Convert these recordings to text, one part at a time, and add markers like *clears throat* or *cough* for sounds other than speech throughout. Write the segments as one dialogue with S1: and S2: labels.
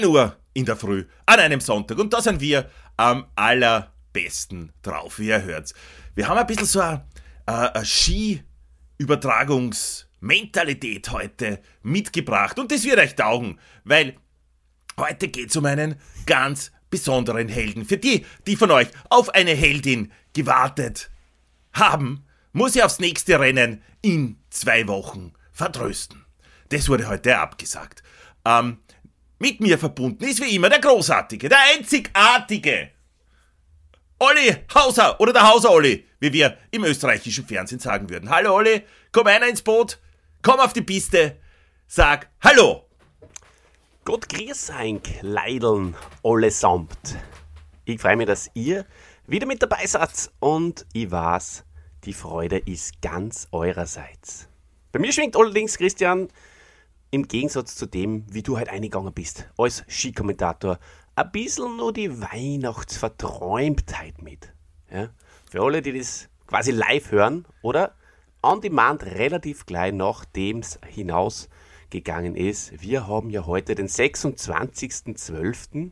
S1: 9 Uhr in der Früh an einem Sonntag und da sind wir am allerbesten drauf, wie ihr hört. Wir haben ein bisschen so eine, eine Ski-Übertragungsmentalität heute mitgebracht und das wird euch taugen, weil heute geht es um einen ganz besonderen Helden. Für die, die von euch auf eine Heldin gewartet haben, muss ich aufs nächste Rennen in zwei Wochen vertrösten. Das wurde heute abgesagt. Ähm, mit mir verbunden ist wie immer der Großartige, der Einzigartige. Olli Hauser oder der Hauser Olli, wie wir im österreichischen Fernsehen sagen würden. Hallo Olli, komm einer ins Boot, komm auf die Piste, sag Hallo.
S2: Gott grüß euch, Leideln allesamt. Ich freue mich, dass ihr wieder mit dabei seid und ich weiß, die Freude ist ganz eurerseits. Bei mir schwingt allerdings, Christian, im Gegensatz zu dem, wie du halt eingegangen bist, als Skikommentator, ein bisschen nur die Weihnachtsverträumtheit mit. Ja? Für alle, die das quasi live hören oder on demand relativ gleich nachdem es hinausgegangen ist. Wir haben ja heute den 26.12.,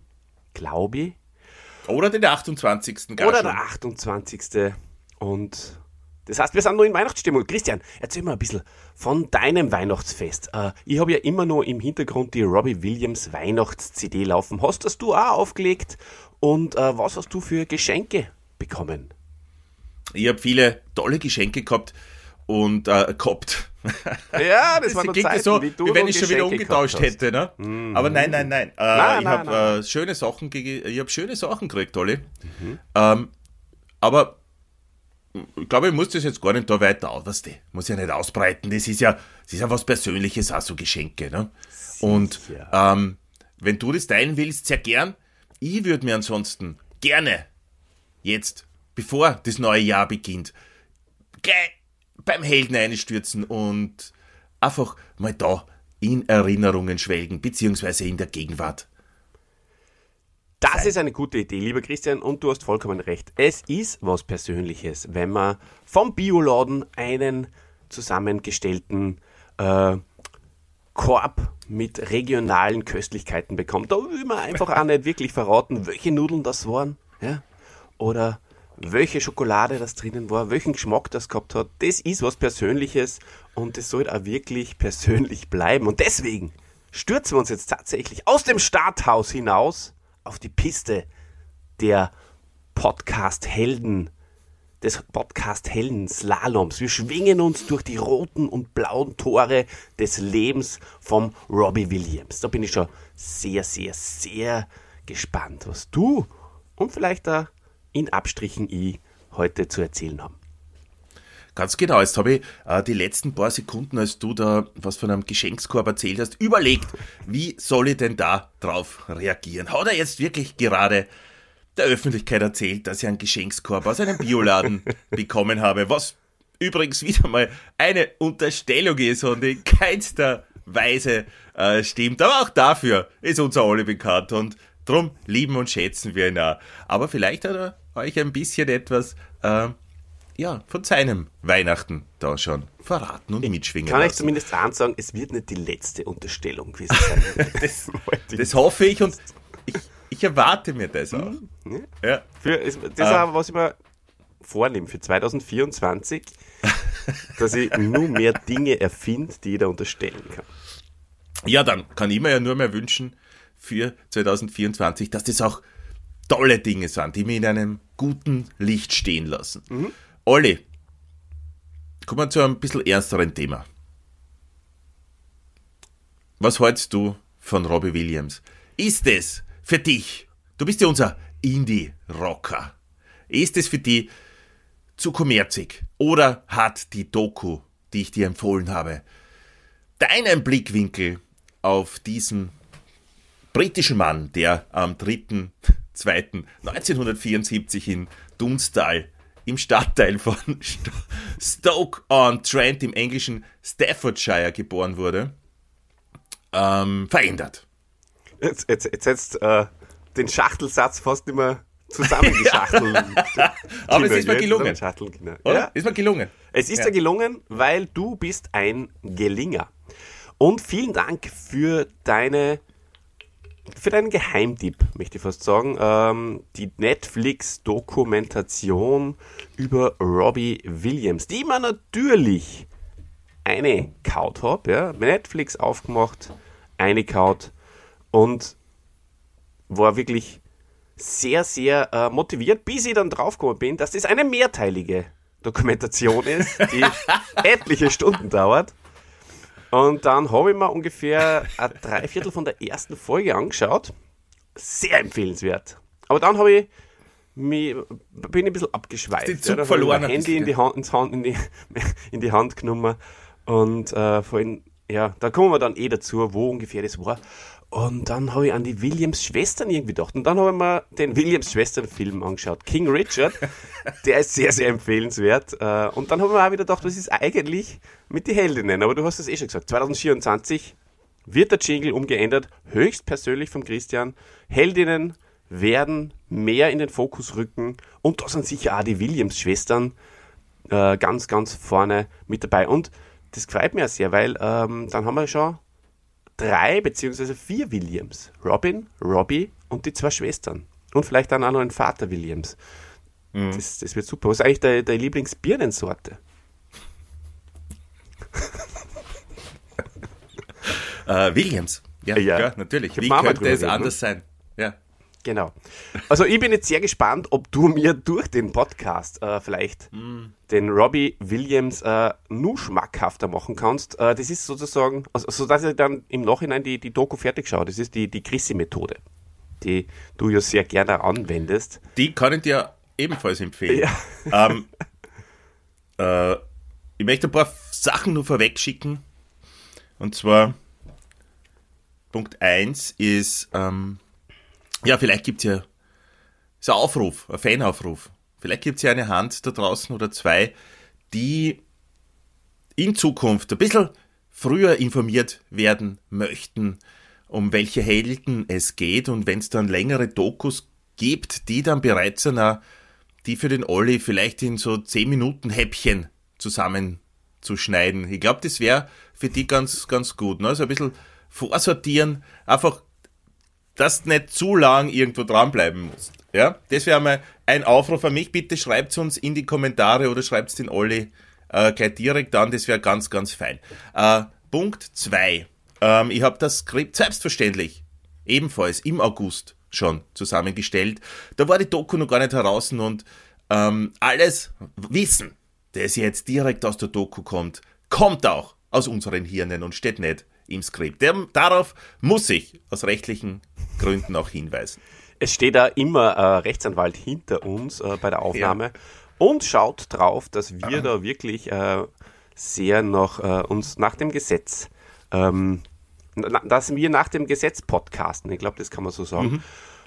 S2: glaube ich.
S1: Oder den 28. gar
S2: Oder der 28. Und das heißt, wir sind noch in Weihnachtsstimmung. Christian, erzähl mal ein bisschen von deinem Weihnachtsfest. Äh, ich habe ja immer noch im Hintergrund die Robbie Williams Weihnachts-CD laufen. Hast das du auch aufgelegt? Und äh, was hast du für Geschenke bekommen?
S1: Ich habe viele tolle Geschenke gehabt und äh, gehabt.
S2: Ja, das *laughs* noch
S1: klingt
S2: Zeiten,
S1: so,
S2: wie
S1: wie, wenn ich schon wieder umgetauscht hätte, ne? Aber nein, nein, nein. Äh,
S2: Nein,
S1: ich habe äh, schöne Sachen gege- ich habe schöne Sachen gekriegt, Olli.
S2: Mhm.
S1: Ähm, aber ich glaube, ich muss das jetzt gar nicht da weiter aus, weißt du, muss ja nicht ausbreiten. Das ist ja, das ist ja was Persönliches, auch so Geschenke, ne? Und ähm, wenn du das teilen willst, sehr gern. Ich würde mir ansonsten gerne jetzt, bevor das neue Jahr beginnt, gleich beim Helden einstürzen und einfach mal da in Erinnerungen schwelgen, beziehungsweise in der Gegenwart.
S2: Das ist eine gute Idee, lieber Christian, und du hast vollkommen recht. Es ist was Persönliches, wenn man vom Bioladen einen zusammengestellten äh, Korb mit regionalen Köstlichkeiten bekommt. Da will man einfach auch nicht wirklich verraten, welche Nudeln das waren, ja? oder welche Schokolade das drinnen war, welchen Geschmack das gehabt hat. Das ist was Persönliches und es soll auch wirklich persönlich bleiben. Und deswegen stürzen wir uns jetzt tatsächlich aus dem Starthaus hinaus auf die Piste der Podcast-Helden, des Podcast-Helden-Slaloms. Wir schwingen uns durch die roten und blauen Tore des Lebens vom Robbie Williams. Da bin ich schon sehr, sehr, sehr gespannt, was du und vielleicht da in Abstrichen ich heute zu erzählen haben.
S1: Ganz genau, jetzt habe ich äh, die letzten paar Sekunden, als du da was von einem Geschenkskorb erzählt hast, überlegt, wie soll ich denn da drauf reagieren? Hat er jetzt wirklich gerade der Öffentlichkeit erzählt, dass ich einen Geschenkskorb aus einem Bioladen *laughs* bekommen habe, was übrigens wieder mal eine Unterstellung ist und in keinster Weise äh, stimmt. Aber auch dafür ist unser Olli bekannt und drum lieben und schätzen wir ihn auch. Aber vielleicht hat er euch ein bisschen etwas äh, ja, von seinem Weihnachten da schon verraten und mitschwingen
S2: Kann ich
S1: lassen.
S2: zumindest eins sagen, es wird nicht die letzte Unterstellung gewesen sein. *laughs*
S1: Das, das hoffe ich und ich, ich erwarte mir das auch. Ja.
S2: Für, das ist
S1: Ah.
S2: auch, was ich mir vornehme für 2024, *laughs* dass ich nur mehr Dinge erfinde, die ich da unterstellen kann.
S1: ja, dann kann ich mir ja nur mehr wünschen für 2024, dass das auch tolle Dinge sind, die mich in einem guten Licht stehen lassen. Olli, kommen wir zu einem bisschen ernsteren Thema. Was hältst du von Robbie Williams? Ist es für dich, du bist ja unser Indie-Rocker, ist es für dich zu kommerzig oder hat die Doku, die ich dir empfohlen habe, deinen Blickwinkel auf diesen britischen Mann, der am 3.2.1974 in Dunstal im Stadtteil von St- Stoke-on-Trent im englischen Staffordshire geboren wurde, ähm, verändert.
S2: Jetzt, jetzt, jetzt hättest äh, den Schachtelsatz fast mehr zusammengeschachtelt. *laughs*
S1: Aber es ist mir gelungen. Oder?
S2: Ja,
S1: Ist mir gelungen.
S2: es ist
S1: Ja.
S2: dir gelungen, weil du bist ein Gelinger. Und vielen Dank für deine für deinen Geheimtipp, möchte ich fast sagen. Ähm, die Netflix-Dokumentation über Robbie Williams, die man natürlich eine kaut habe, ja. Netflix aufgemacht, eine kaut und war wirklich sehr, sehr äh, motiviert, bis ich dann draufgekommen bin, dass das eine mehrteilige Dokumentation ist, die *laughs* etliche Stunden dauert. Und dann habe ich mir ungefähr ein Dreiviertel von der ersten Folge angeschaut. Sehr empfehlenswert. Aber dann habe ich mich, bin ich ein bisschen abgeschweift.
S1: Den Zug
S2: ich
S1: verloren
S2: mein
S1: ein
S2: Handy in die, Hand, ins Hand, in, die, *laughs* in die Hand genommen. Und äh, vorhin, ja, da kommen wir dann eh dazu, wo ungefähr das war. Und dann habe ich an die Williams-Schwestern irgendwie gedacht. Und dann habe ich mir den Williams-Schwestern-Film angeschaut. King Richard, *laughs* der ist sehr, sehr empfehlenswert. Äh, Und dann habe ich mir auch wieder gedacht, was ist eigentlich mit den Heldinnen? Aber du hast es eh schon gesagt. 2024 wird der Jingle umgeändert, höchstpersönlich vom Christian. Heldinnen werden mehr in den Fokus rücken. Und da sind sicher auch die Williams-Schwestern äh, ganz, ganz vorne mit dabei. Und das mich auch sehr, weil ähm, dann haben wir schon drei beziehungsweise vier Williams. Robin, Robbie und die zwei Schwestern. Und vielleicht dann auch noch ein Vater Williams. Das, das wird super. Was ist eigentlich deine, deine Lieblingsbirnensorte?
S1: Äh, Williams. Ja,
S2: Ja.
S1: ja. natürlich. Wie könnte es anders sein? Ja.
S2: Genau. Also ich bin jetzt sehr gespannt, ob du mir durch den Podcast äh, vielleicht den Robbie Williams äh, nur schmackhafter machen kannst. Äh, das ist sozusagen, also, so dass ich dann im Nachhinein die, die Doku fertig schaue. Das ist die, die Chrissy-Methode, die du ja sehr gerne anwendest.
S1: Die kann ich dir ebenfalls empfehlen.
S2: Ja.
S1: Ähm, äh, ich möchte ein paar Sachen nur vorweg schicken. Und zwar Punkt 1 ist, ähm, ja, vielleicht gibt es ja so ein Aufruf, ein Fanaufruf. Vielleicht gibt es ja eine Hand da draußen oder zwei, die in Zukunft ein bisschen früher informiert werden möchten, um welche Helden es geht und wenn es dann längere Dokus gibt, die dann bereits einer, die für den Olli vielleicht in so 10 Minuten Häppchen zusammenzuschneiden. Ich glaube, das wäre für die ganz, ganz gut. Ne? Also ein bisschen vorsortieren, einfach, dass du nicht zu lang irgendwo dranbleiben musst. Ja, das wäre mal ein Aufruf an mich. Bitte schreibt uns in die Kommentare oder schreibt den Olli äh, gleich direkt an. Das wäre ganz, ganz fein. Äh, Punkt 2. Ähm, ich habe das Skript selbstverständlich ebenfalls im August schon zusammengestellt. Da war die Doku noch gar nicht heraus und ähm, alles Wissen, das jetzt direkt aus der Doku kommt, kommt auch aus unseren Hirnen und steht nicht im Skript. Der, darauf muss ich aus rechtlichen Gründen auch hinweisen.
S2: Es steht da immer äh, Rechtsanwalt hinter uns äh, bei der Aufnahme und schaut drauf, dass wir da wirklich äh, sehr noch äh, uns nach dem Gesetz, ähm, na, dass wir nach dem Gesetz podcasten. Ich glaube, das kann man so sagen.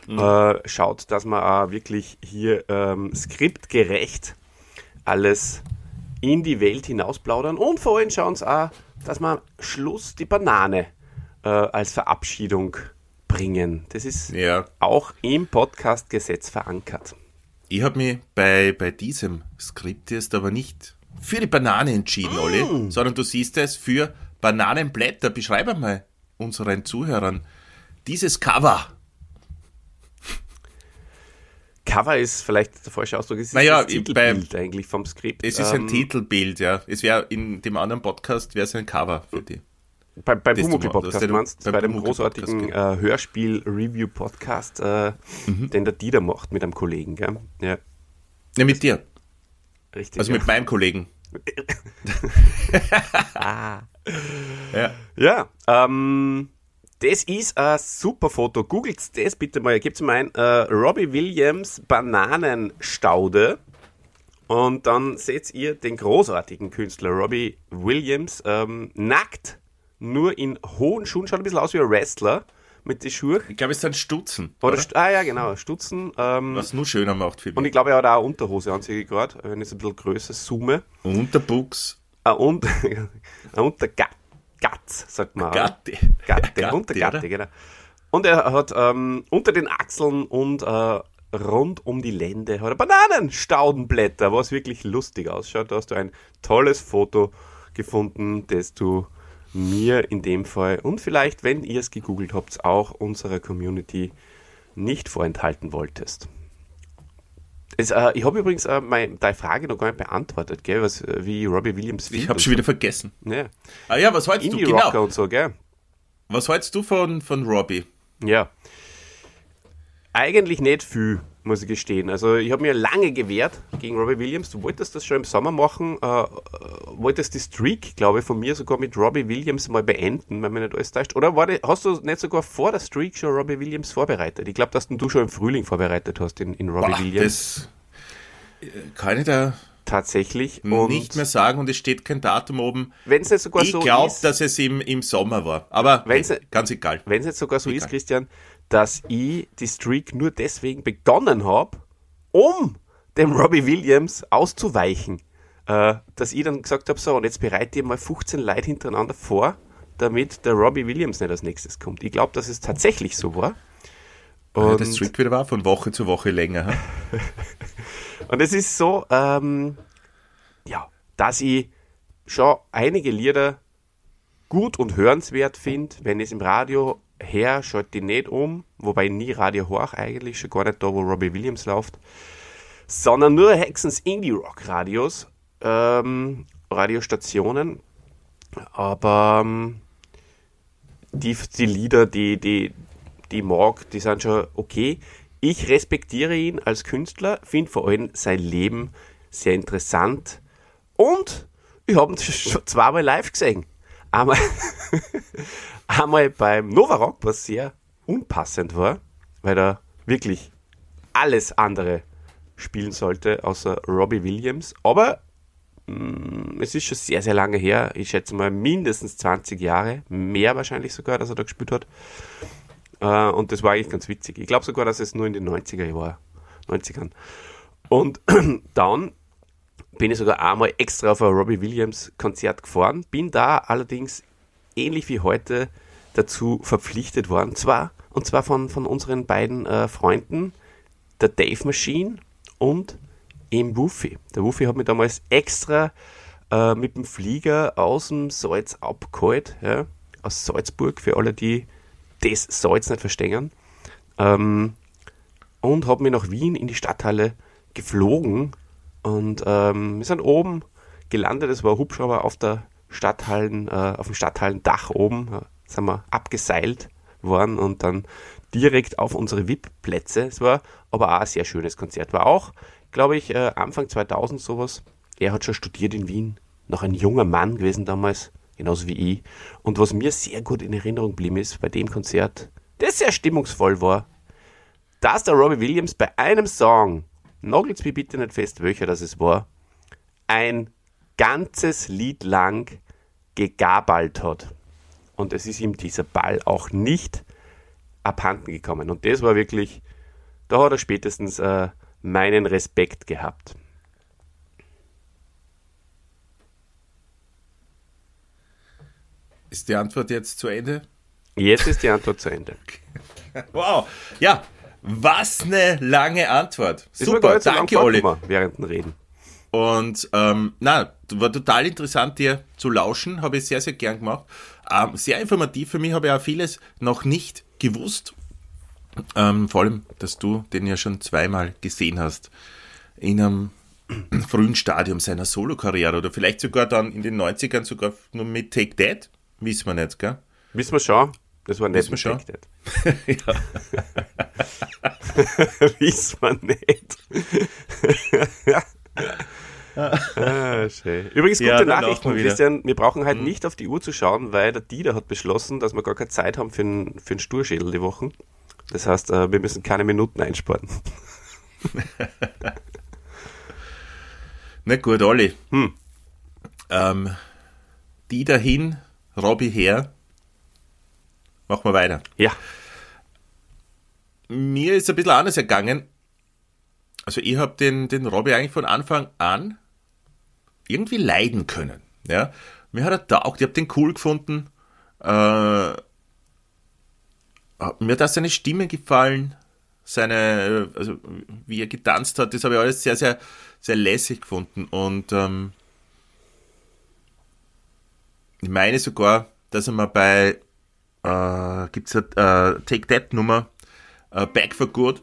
S2: Äh, schaut, dass man auch wirklich hier ähm, skriptgerecht alles in die Welt hinausplaudern und vor allem schauen sie auch, dass wir am Schluss die Banane äh, als Verabschiedung bringen. Das ist
S1: Ja.
S2: auch im Podcast-Gesetz verankert.
S1: Ich habe mich bei, bei diesem Skript jetzt aber nicht für die Banane entschieden, Olli, sondern du siehst es für Bananenblätter. Beschreibe mal unseren Zuhörern dieses Cover.
S2: Cover ist vielleicht der falsche Ausdruck, es ist
S1: Naja,
S2: das Titelbild eigentlich vom Skript.
S1: Es ist ein
S2: Ähm,
S1: Titelbild, ja. Es wäre in dem anderen Podcast wäre es ein Cover für die.
S2: Bei, bei
S1: du machst,
S2: Podcast
S1: du-
S2: meinst,
S1: beim
S2: bei dem
S1: Pumuckl
S2: großartigen äh, Hörspiel-Review-Podcast, äh,
S1: Mhm.
S2: den der Dieter macht mit einem Kollegen. Gell? Ja,
S1: Ja, mit dir.
S2: richtig.
S1: Also
S2: ja.
S1: mit meinem Kollegen. *laughs* *laughs* ja.
S2: Ja, ähm, das ist ein super Foto. Googelt das bitte mal. Gebt mal ein äh, Robbie Williams Bananenstaude. Und dann seht ihr den großartigen Künstler Robbie Williams ähm, nackt, nur in hohen Schuhen. Schaut ein bisschen aus wie ein Wrestler mit den Schuhen.
S1: Ich glaube, es sind Stutzen.
S2: Oder,
S1: Oder?
S2: Ah ja, genau, Stutzen. Ähm,
S1: Was nur schöner macht für
S2: und
S1: mich.
S2: ich glaube, er hat auch eine Unterhose an sich gerade, wenn ich es ein bisschen größer zoome.
S1: Unterbuchs.
S2: Ein Unter, *laughs* ein Untergatz, sagt man.
S1: Gatte.
S2: Gatte,
S1: Gatte,
S2: Untergatte,
S1: oder?
S2: genau. Und er hat ähm, unter den Achseln und äh, rund um die Lände hat er Bananenstaudenblätter, was wirklich lustig ausschaut. Da hast du ein tolles Foto gefunden, das du mir in dem Fall und vielleicht, wenn ihr es gegoogelt habt, auch unserer Community nicht vorenthalten wolltest. Es, äh, ich habe übrigens äh, meine, deine Frage noch gar nicht beantwortet, gell, was, äh, wie Robbie Williams
S1: Ich habe schon wieder vergessen.
S2: Ja.
S1: Ah ja, was hältst du?
S2: Indie-Rocker
S1: Genau.
S2: und so, gell?
S1: Was hältst du von, von Robbie?
S2: Ja. Eigentlich nicht viel, muss ich gestehen. Also ich habe mir lange gewehrt gegen Robbie Williams. Du wolltest das schon im Sommer machen, äh, äh, wolltest die Streak, glaube ich, von mir sogar mit Robbie Williams mal beenden, wenn mich nicht alles täuscht. Oder war die, hast du nicht sogar vor der Streak schon Robbie Williams vorbereitet? Ich glaube, dass du schon im Frühling vorbereitet hast in, in Robbie
S1: Boah,
S2: Williams.
S1: das äh, kann ich da
S2: Tatsächlich. Und
S1: nicht mehr sagen und es steht kein Datum oben.
S2: wenn es nicht sogar
S1: Ich
S2: so
S1: glaube,
S2: ist,
S1: dass es im, im Sommer war. Aber
S2: Wenn's-
S1: ganz egal.
S2: wenn es jetzt sogar so ist,
S1: Egal.
S2: Christian, dass ich die Streak nur deswegen begonnen habe, um dem Robbie Williams auszuweichen. Äh, dass ich dann gesagt habe, so, und jetzt bereite ich mal 15 Leute hintereinander vor, damit der Robbie Williams nicht als nächstes kommt. Ich glaube, dass es tatsächlich so war.
S1: Ja,
S2: Und,
S1: das Trick wieder war, von Woche zu Woche länger. *laughs*
S2: und es ist so, ähm, ja, dass ich schon einige Lieder gut und hörenswert finde. Wenn ich es im Radio her, schalte ich nicht um, wobei nie Radio hoch eigentlich, schon gar nicht da, wo Robbie Williams läuft, sondern nur Hexens Indie-Rock-Radios, ähm, Radiostationen. Aber ähm, die, die Lieder, die, die, die mag, die sind schon okay. Ich respektiere ihn als Künstler, finde vor allem sein Leben sehr interessant und ich habe ihn *laughs* schon zweimal live gesehen. Einmal, *laughs* einmal beim Nova Rock, was sehr unpassend war, weil er wirklich alles andere spielen sollte, außer Robbie Williams. Aber mh, es ist schon sehr, sehr lange her. Ich schätze mal mindestens 20 Jahre, mehr wahrscheinlich sogar, dass er da gespielt hat. Äh, und das war eigentlich ganz witzig. Ich glaube sogar, dass es nur in den 90er war. 90ern. Und *clears throat* dann bin ich sogar einmal extra auf ein Robbie Williams Konzert gefahren, bin da allerdings ähnlich wie heute dazu verpflichtet worden, zwar, und zwar von, von unseren beiden äh, Freunden, der Dave Machine und im Wuffy. Der Wuffy hat mich damals extra äh, mit dem Flieger aus dem Salz abgeholt, ja, aus Salzburg, für alle, die das Salz nicht verstehen, ähm, und habe mich nach Wien in die Stadthalle geflogen. Und ähm, wir sind oben gelandet, es war ein Hubschrauber auf der Stadthallen, äh, auf dem Stadthallendach oben, sind wir abgeseilt worden und dann direkt auf unsere VIP-Plätze. Es war aber auch ein sehr schönes Konzert. War auch, glaube ich, äh, Anfang 2000 sowas. Er hat schon studiert in Wien, noch ein junger Mann gewesen damals, genauso wie ich. Und was mir sehr gut in Erinnerung geblieben ist bei dem Konzert, das sehr stimmungsvoll war, dass der Robbie Williams bei einem Song, nagelt's mir bitte nicht fest, welcher das es war, ein ganzes Lied lang gegabalt hat. Und es ist ihm dieser Ball auch nicht abhanden gekommen. Und das war wirklich, da hat er spätestens äh, meinen Respekt gehabt.
S1: Ist die Antwort jetzt zu Ende?
S2: Jetzt ist die Antwort zu Ende. *laughs*
S1: Wow. Ja, was eine lange Antwort.
S2: Ist
S1: Super, danke Olli.
S2: während dem Reden.
S1: Und ähm, na, war total interessant, dir zu lauschen, habe ich sehr, sehr gern gemacht. Ähm, sehr informativ für mich, habe ich auch vieles noch nicht gewusst. Ähm, vor allem, dass du den ja schon zweimal gesehen hast in einem *clears throat* frühen Stadium seiner Solokarriere oder vielleicht sogar dann in den 90ern sogar nur mit Take That, wissen wir nicht, gell?
S2: Wissen wir schon? Das war nicht
S1: Wissen schon?
S2: Respekt.
S1: ja. *laughs*
S2: Wissen wir nicht. *laughs* ah, schön. Übrigens, gute
S1: Ja,
S2: Nachrichten. Christian. Wir brauchen halt nicht auf die Uhr zu schauen, weil der Dieter hat beschlossen, dass wir gar keine Zeit haben für einen, für einen Sturschädel die Wochen. Das heißt, äh, wir müssen keine Minuten einsparen. *laughs*
S1: Na gut, Olli.
S2: Hm.
S1: Ähm, die dahin, Robby her. Machen wir weiter.
S2: Ja,
S1: Mir ist ein bisschen anders ergangen. Also ich habe den, den Robby eigentlich von Anfang an irgendwie leiden können. Ja? Mir hat er taugt, ich habe den cool gefunden. Äh, mir hat auch seine Stimme gefallen, seine, äh, also wie er getanzt hat, das habe ich alles sehr, sehr, sehr lässig gefunden. Und ähm, ich meine sogar, dass er mal bei, äh, gibt es eine äh, Take That Nummer, äh, Back for Good,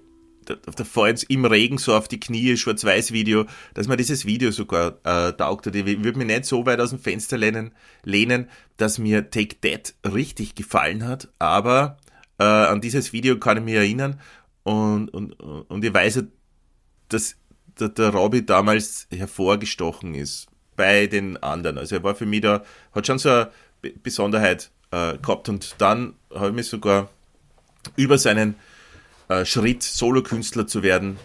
S1: da, fällt im Regen so auf die Knie, Schwarz-Weiß-Video, dass man dieses Video sogar äh, taugt. Ich würde mich nicht so weit aus dem Fenster lehnen, lehnen dass mir Take That richtig gefallen hat, aber äh, an dieses Video kann ich mich erinnern und, und, und ich weiß, dass der, der Robby damals hervorgestochen ist bei den anderen. Also er war für mich da, hat schon so eine Besonderheit äh, gehabt und dann habe ich mich sogar über seinen äh, Schritt, Solokünstler zu werden,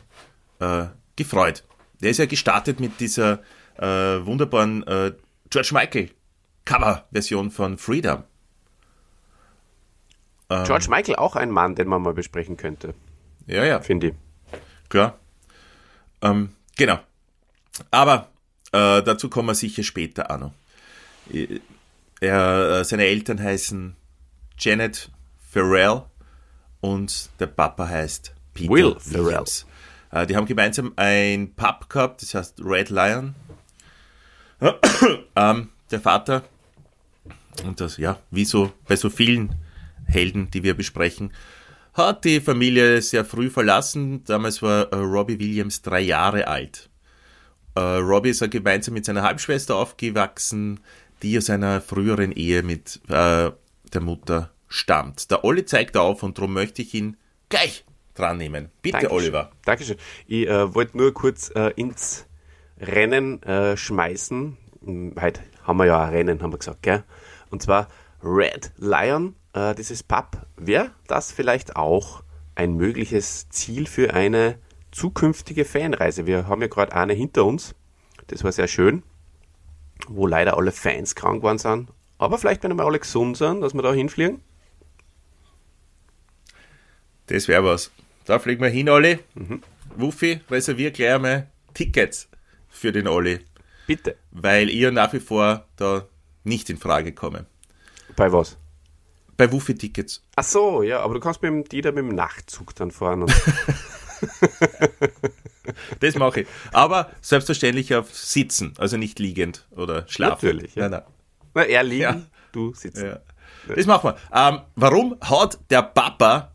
S1: äh, gefreut. Der ist ja gestartet mit dieser äh, wunderbaren äh, George Michael Cover-Version von Freedom.
S2: Ähm, George Michael auch ein Mann, den man mal besprechen könnte.
S1: Ja, ja. Finde ich. Klar. Ähm, genau. Aber äh, dazu kommen wir sicher später auch noch. Äh, er, äh, seine Eltern heißen Janet Farrell und der Papa heißt Peter Will Farrell. Äh, die haben gemeinsam ein Pub gehabt, das heißt Red Lion. *coughs* ähm, der Vater, und das, ja, wie so bei so vielen Helden, die wir besprechen, hat die Familie sehr früh verlassen. Damals war äh, Robbie Williams drei Jahre alt. Äh, Robbie ist ja gemeinsam mit seiner Halbschwester aufgewachsen, die aus einer früheren Ehe mit äh, der Mutter stammt. Der Olli zeigt auf und darum möchte ich ihn gleich dran nehmen. Bitte, Dankeschön. Oliver.
S2: Dankeschön. Ich äh, wollte nur kurz äh, ins Rennen äh, schmeißen. Hm, heute haben wir ja ein Rennen, haben wir gesagt, gell? Und zwar Red Lion äh, dieses Pub, wäre das vielleicht auch ein mögliches Ziel für eine zukünftige Fanreise? Wir haben ja gerade eine hinter uns. Das war sehr schön, wo leider alle Fans krank geworden sind. Aber vielleicht, wenn wir alle gesund sind, dass wir da hinfliegen.
S1: Das wäre was. Da fliegen wir hin, Olli. Mhm. Wuffi, reservier gleich einmal Tickets für den Olli.
S2: Bitte.
S1: Weil ihr nach wie vor da nicht in Frage komme.
S2: Bei was?
S1: Bei Wuffi-Tickets.
S2: Ach so, ja, aber du kannst mit dem Dieter mit dem Nachtzug dann fahren. *laughs*
S1: das mache ich. Aber selbstverständlich auf Sitzen, also nicht liegend oder schlafen.
S2: Natürlich. Ja. Nein, nein. Na, er liegen, ja. du sitzen. Ja.
S1: Das machen wir. Ähm, warum hat der Papa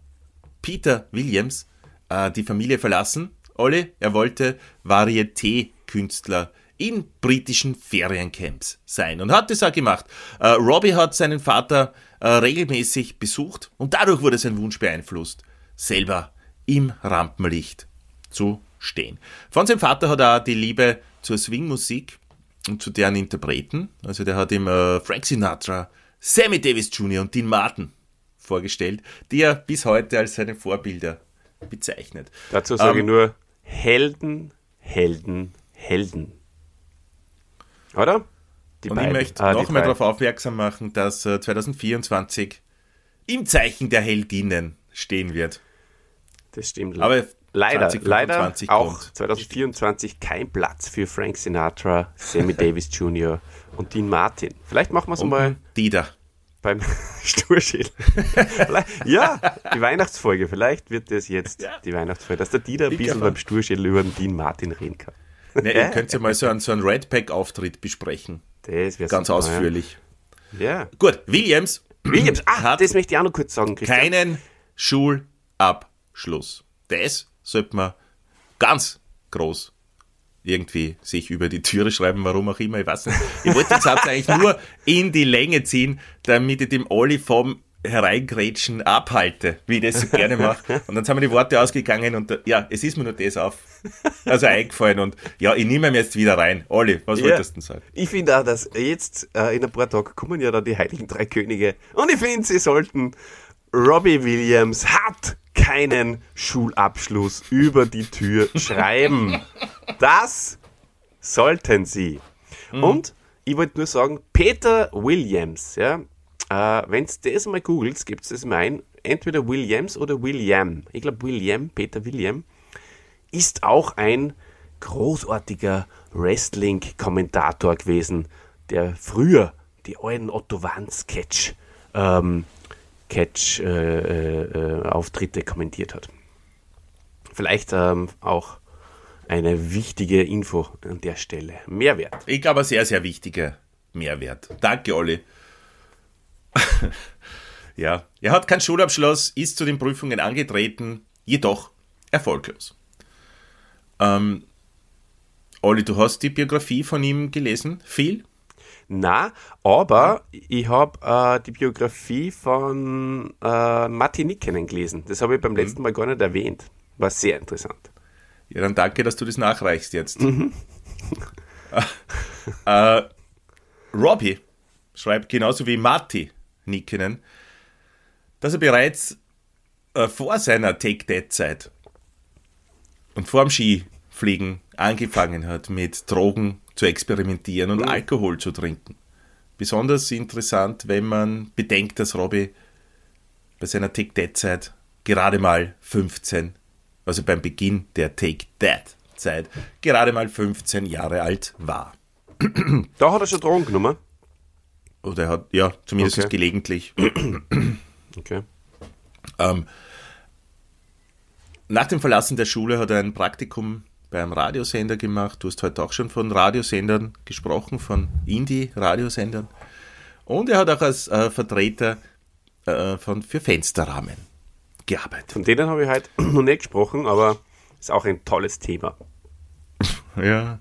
S1: Peter Williams äh, die Familie verlassen? Olli, er wollte Varieté-Künstler in britischen Feriencamps sein und hat das auch gemacht. Äh, Robbie hat seinen Vater äh, regelmäßig besucht und dadurch wurde sein Wunsch beeinflusst, selber im Rampenlicht zu stehen. Von seinem Vater hat er auch die Liebe zur Swingmusik und zu deren Interpreten, also der hat ihm äh, Frank Sinatra, Sammy Davis Jr. und Dean Martin vorgestellt, die er bis heute als seine Vorbilder bezeichnet.
S2: Dazu sage ähm, ich nur Helden, Helden, Helden. Oder?
S1: Die und beiden. ich möchte ah, noch einmal darauf aufmerksam machen, dass äh, 2024 im Zeichen der Heldinnen stehen wird.
S2: Das stimmt.
S1: Aber
S2: leider, leider auch 2024 kein Platz für Frank Sinatra, Sammy *laughs* Davis Jr. und Dean Martin. Vielleicht machen wir es mal.
S1: Dieter.
S2: Beim *laughs* Sturschädel. ja, die Weihnachtsfolge. Vielleicht wird das jetzt ja. die Weihnachtsfolge, dass der Dieter ein bisschen beim Sturschädel über den Dean Martin reden kann.
S1: Ne, ihr könnt ja mal so einen, so einen Red Pack-Auftritt besprechen. Das wäre Ganz super, ausführlich. Ja. ja. Gut, Williams.
S2: Williams, ah, hat das möchte ich auch noch kurz sagen.
S1: Christian. Keinen Schulabschluss. Das sollte man ganz groß irgendwie sich über die Türe schreiben, warum auch immer, ich weiß nicht. Ich wollte den Satz eigentlich nur in die Länge ziehen, damit ich dem Olli vom Hereingrätschen abhalte, wie ich das so gerne mache. Und dann sind mir die Worte ausgegangen und ja, es ist mir nur das auf, also eingefallen und ja, ich nehme ihn jetzt wieder rein. Olli, was ja, wolltest du sagen?
S2: Ich finde auch, dass jetzt äh, in ein paar Tagen kommen ja dann die Heiligen Drei Könige und ich finde, sie sollten Robbie Williams hat keinen Schulabschluss über die Tür *laughs* schreiben. Das sollten sie. Mhm. Und ich wollte nur sagen, Peter Williams, ja, äh, wenn du das mal googelst, gibt es das mal ein, entweder Williams oder William. Ich glaube William, Peter William, ist auch ein großartiger Wrestling-Kommentator gewesen, der früher die alten Otto Wann-Sketch ähm, Catch-Auftritte äh, äh, kommentiert hat. Vielleicht ähm, auch eine wichtige Info an der Stelle. Mehrwert.
S1: Ich glaube, sehr, sehr wichtiger Mehrwert. Danke, Olli. *laughs* ja, er hat keinen Schulabschluss, ist zu den Prüfungen angetreten, jedoch erfolglos. Ähm, Olli, du hast die Biografie von ihm gelesen? Viel?
S2: Na, aber ich habe äh, die Biografie von äh, Matti Nikkenen gelesen. Das habe ich beim mhm. letzten Mal gar nicht erwähnt. War sehr interessant.
S1: Ja, dann danke, dass du das nachreichst jetzt. Mhm. *laughs* äh, Robbie schreibt genauso wie Matti Nikkinen, dass er bereits äh, vor seiner Take-That-Zeit und vor dem Skifliegen angefangen hat, mit Drogen zu experimentieren und mhm. Alkohol zu trinken. Besonders interessant, wenn man bedenkt, dass Robbie bei seiner Take-That-Zeit gerade mal 15, also beim Beginn der Take-That-Zeit, gerade mal 15 Jahre alt war.
S2: Da hat er schon Drogen genommen?
S1: Oder er hat, ja, zumindest okay. gelegentlich.
S2: okay.
S1: Ähm, nach dem Verlassen der Schule hat er ein Praktikum beim Radiosender gemacht. Du hast heute auch schon von Radiosendern gesprochen, von Indie-Radiosendern. Und er hat auch als äh, Vertreter äh, von, für Fensterrahmen gearbeitet.
S2: Von denen habe ich heute *clears throat* noch nicht gesprochen, aber ist auch ein tolles Thema. *laughs*
S1: ja.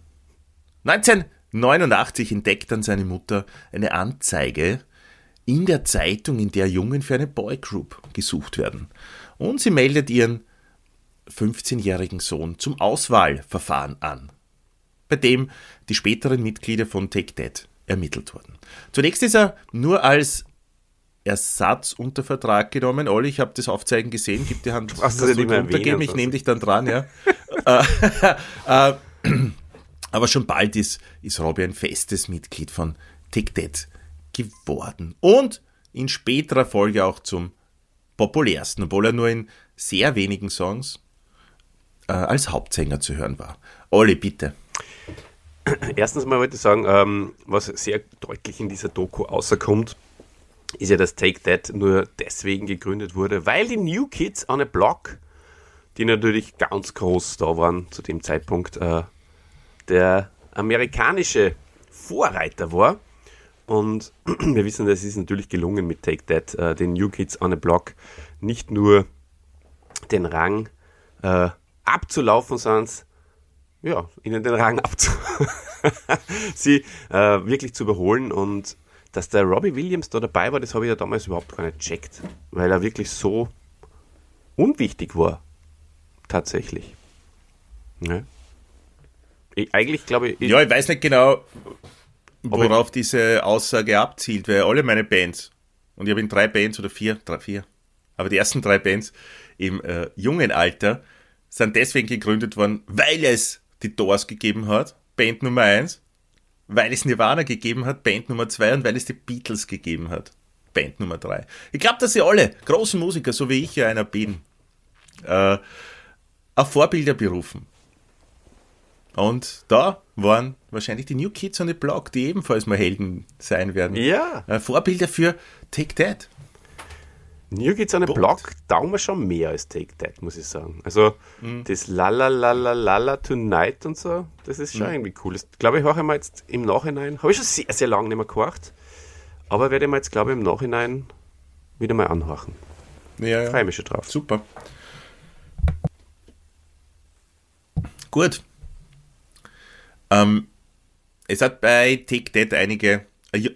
S1: 1989 entdeckt dann seine Mutter eine Anzeige in der Zeitung, in der Jungen für eine Boygroup gesucht werden. Und sie meldet ihren 15-jährigen Sohn zum Auswahlverfahren an, bei dem die späteren Mitglieder von Take That ermittelt wurden. Zunächst ist er nur als Ersatz unter Vertrag genommen. Olli, ich habe das Aufzeigen gesehen, gib die Hand
S2: Was das runtergeben,
S1: ich nehme dich dann dran, ja. *laughs* Äh, äh, aber schon bald ist, ist Robbie ein festes Mitglied von Take That geworden. Und in späterer Folge auch zum populärsten, obwohl er nur in sehr wenigen Songs äh, als Hauptsänger zu hören war. Olli, bitte.
S2: Erstens mal wollte ich sagen, ähm, was sehr deutlich in dieser Doku außerkommt, ist ja, dass Take That nur deswegen gegründet wurde, weil die New Kids on a Block, die natürlich ganz groß da waren zu dem Zeitpunkt, äh, der amerikanische Vorreiter war. Und *clears throat* wir wissen, das ist natürlich gelungen mit Take That, äh, den New Kids on a Block nicht nur den Rang äh, abzulaufen, sondern ja, ihnen den Rang abzu *laughs* sie äh, wirklich zu überholen und dass der Robbie Williams da dabei war, das habe ich ja damals überhaupt gar nicht gecheckt, weil er wirklich so unwichtig war. Tatsächlich. Ja. Ich, eigentlich glaube ich.
S1: Ja, ich weiß nicht genau, worauf diese Aussage abzielt, weil alle meine Bands, und ich habe in drei Bands oder vier, drei, vier, aber die ersten drei Bands im äh, jungen Alter sind deswegen gegründet worden, weil es die Doors gegeben hat, Band Nummer 1, weil es Nirvana gegeben hat, Band Nummer 2 und weil es die Beatles gegeben hat, Band Nummer 3. Ich glaube, dass sie alle großen Musiker, so wie ich ja einer bin, äh, auf Vorbilder berufen. Und da waren wahrscheinlich die New Kids on the Block, die ebenfalls mal Helden sein werden.
S2: Ja.
S1: Äh, Vorbilder für Take That.
S2: New Kids on the Block taugen wir schon mehr als Take That, muss ich sagen. Also mhm. das Lala Lala Lala Tonight und so, das ist schon mhm. irgendwie cool. Das glaube ich, höre ich mal jetzt im Nachhinein, habe ich schon sehr, sehr lange nicht mehr gehört, aber werde ich mir jetzt, glaube ich, im Nachhinein wieder mal anhören.
S1: Ja, ja.
S2: Freue mich schon drauf.
S1: Super. Gut. Ähm, es hat bei Take That einige.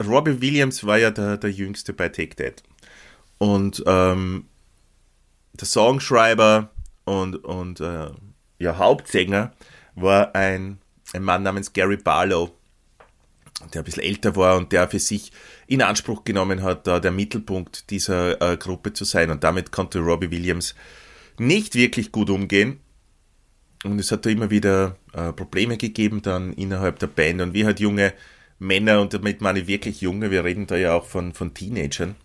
S1: Robbie Williams war ja der, der Jüngste bei Take That. Und ähm, der Songschreiber und, und äh, ja, Hauptsänger war ein, ein Mann namens Gary Barlow, der ein bisschen älter war und der für sich in Anspruch genommen hat, da der Mittelpunkt dieser äh, Gruppe zu sein. Und damit konnte Robbie Williams nicht wirklich gut umgehen. Und es hat da immer wieder äh, Probleme gegeben dann innerhalb der Band. Und wie halt junge Männer, und damit meine ich wirklich junge, wir reden da ja auch von, von Teenagern,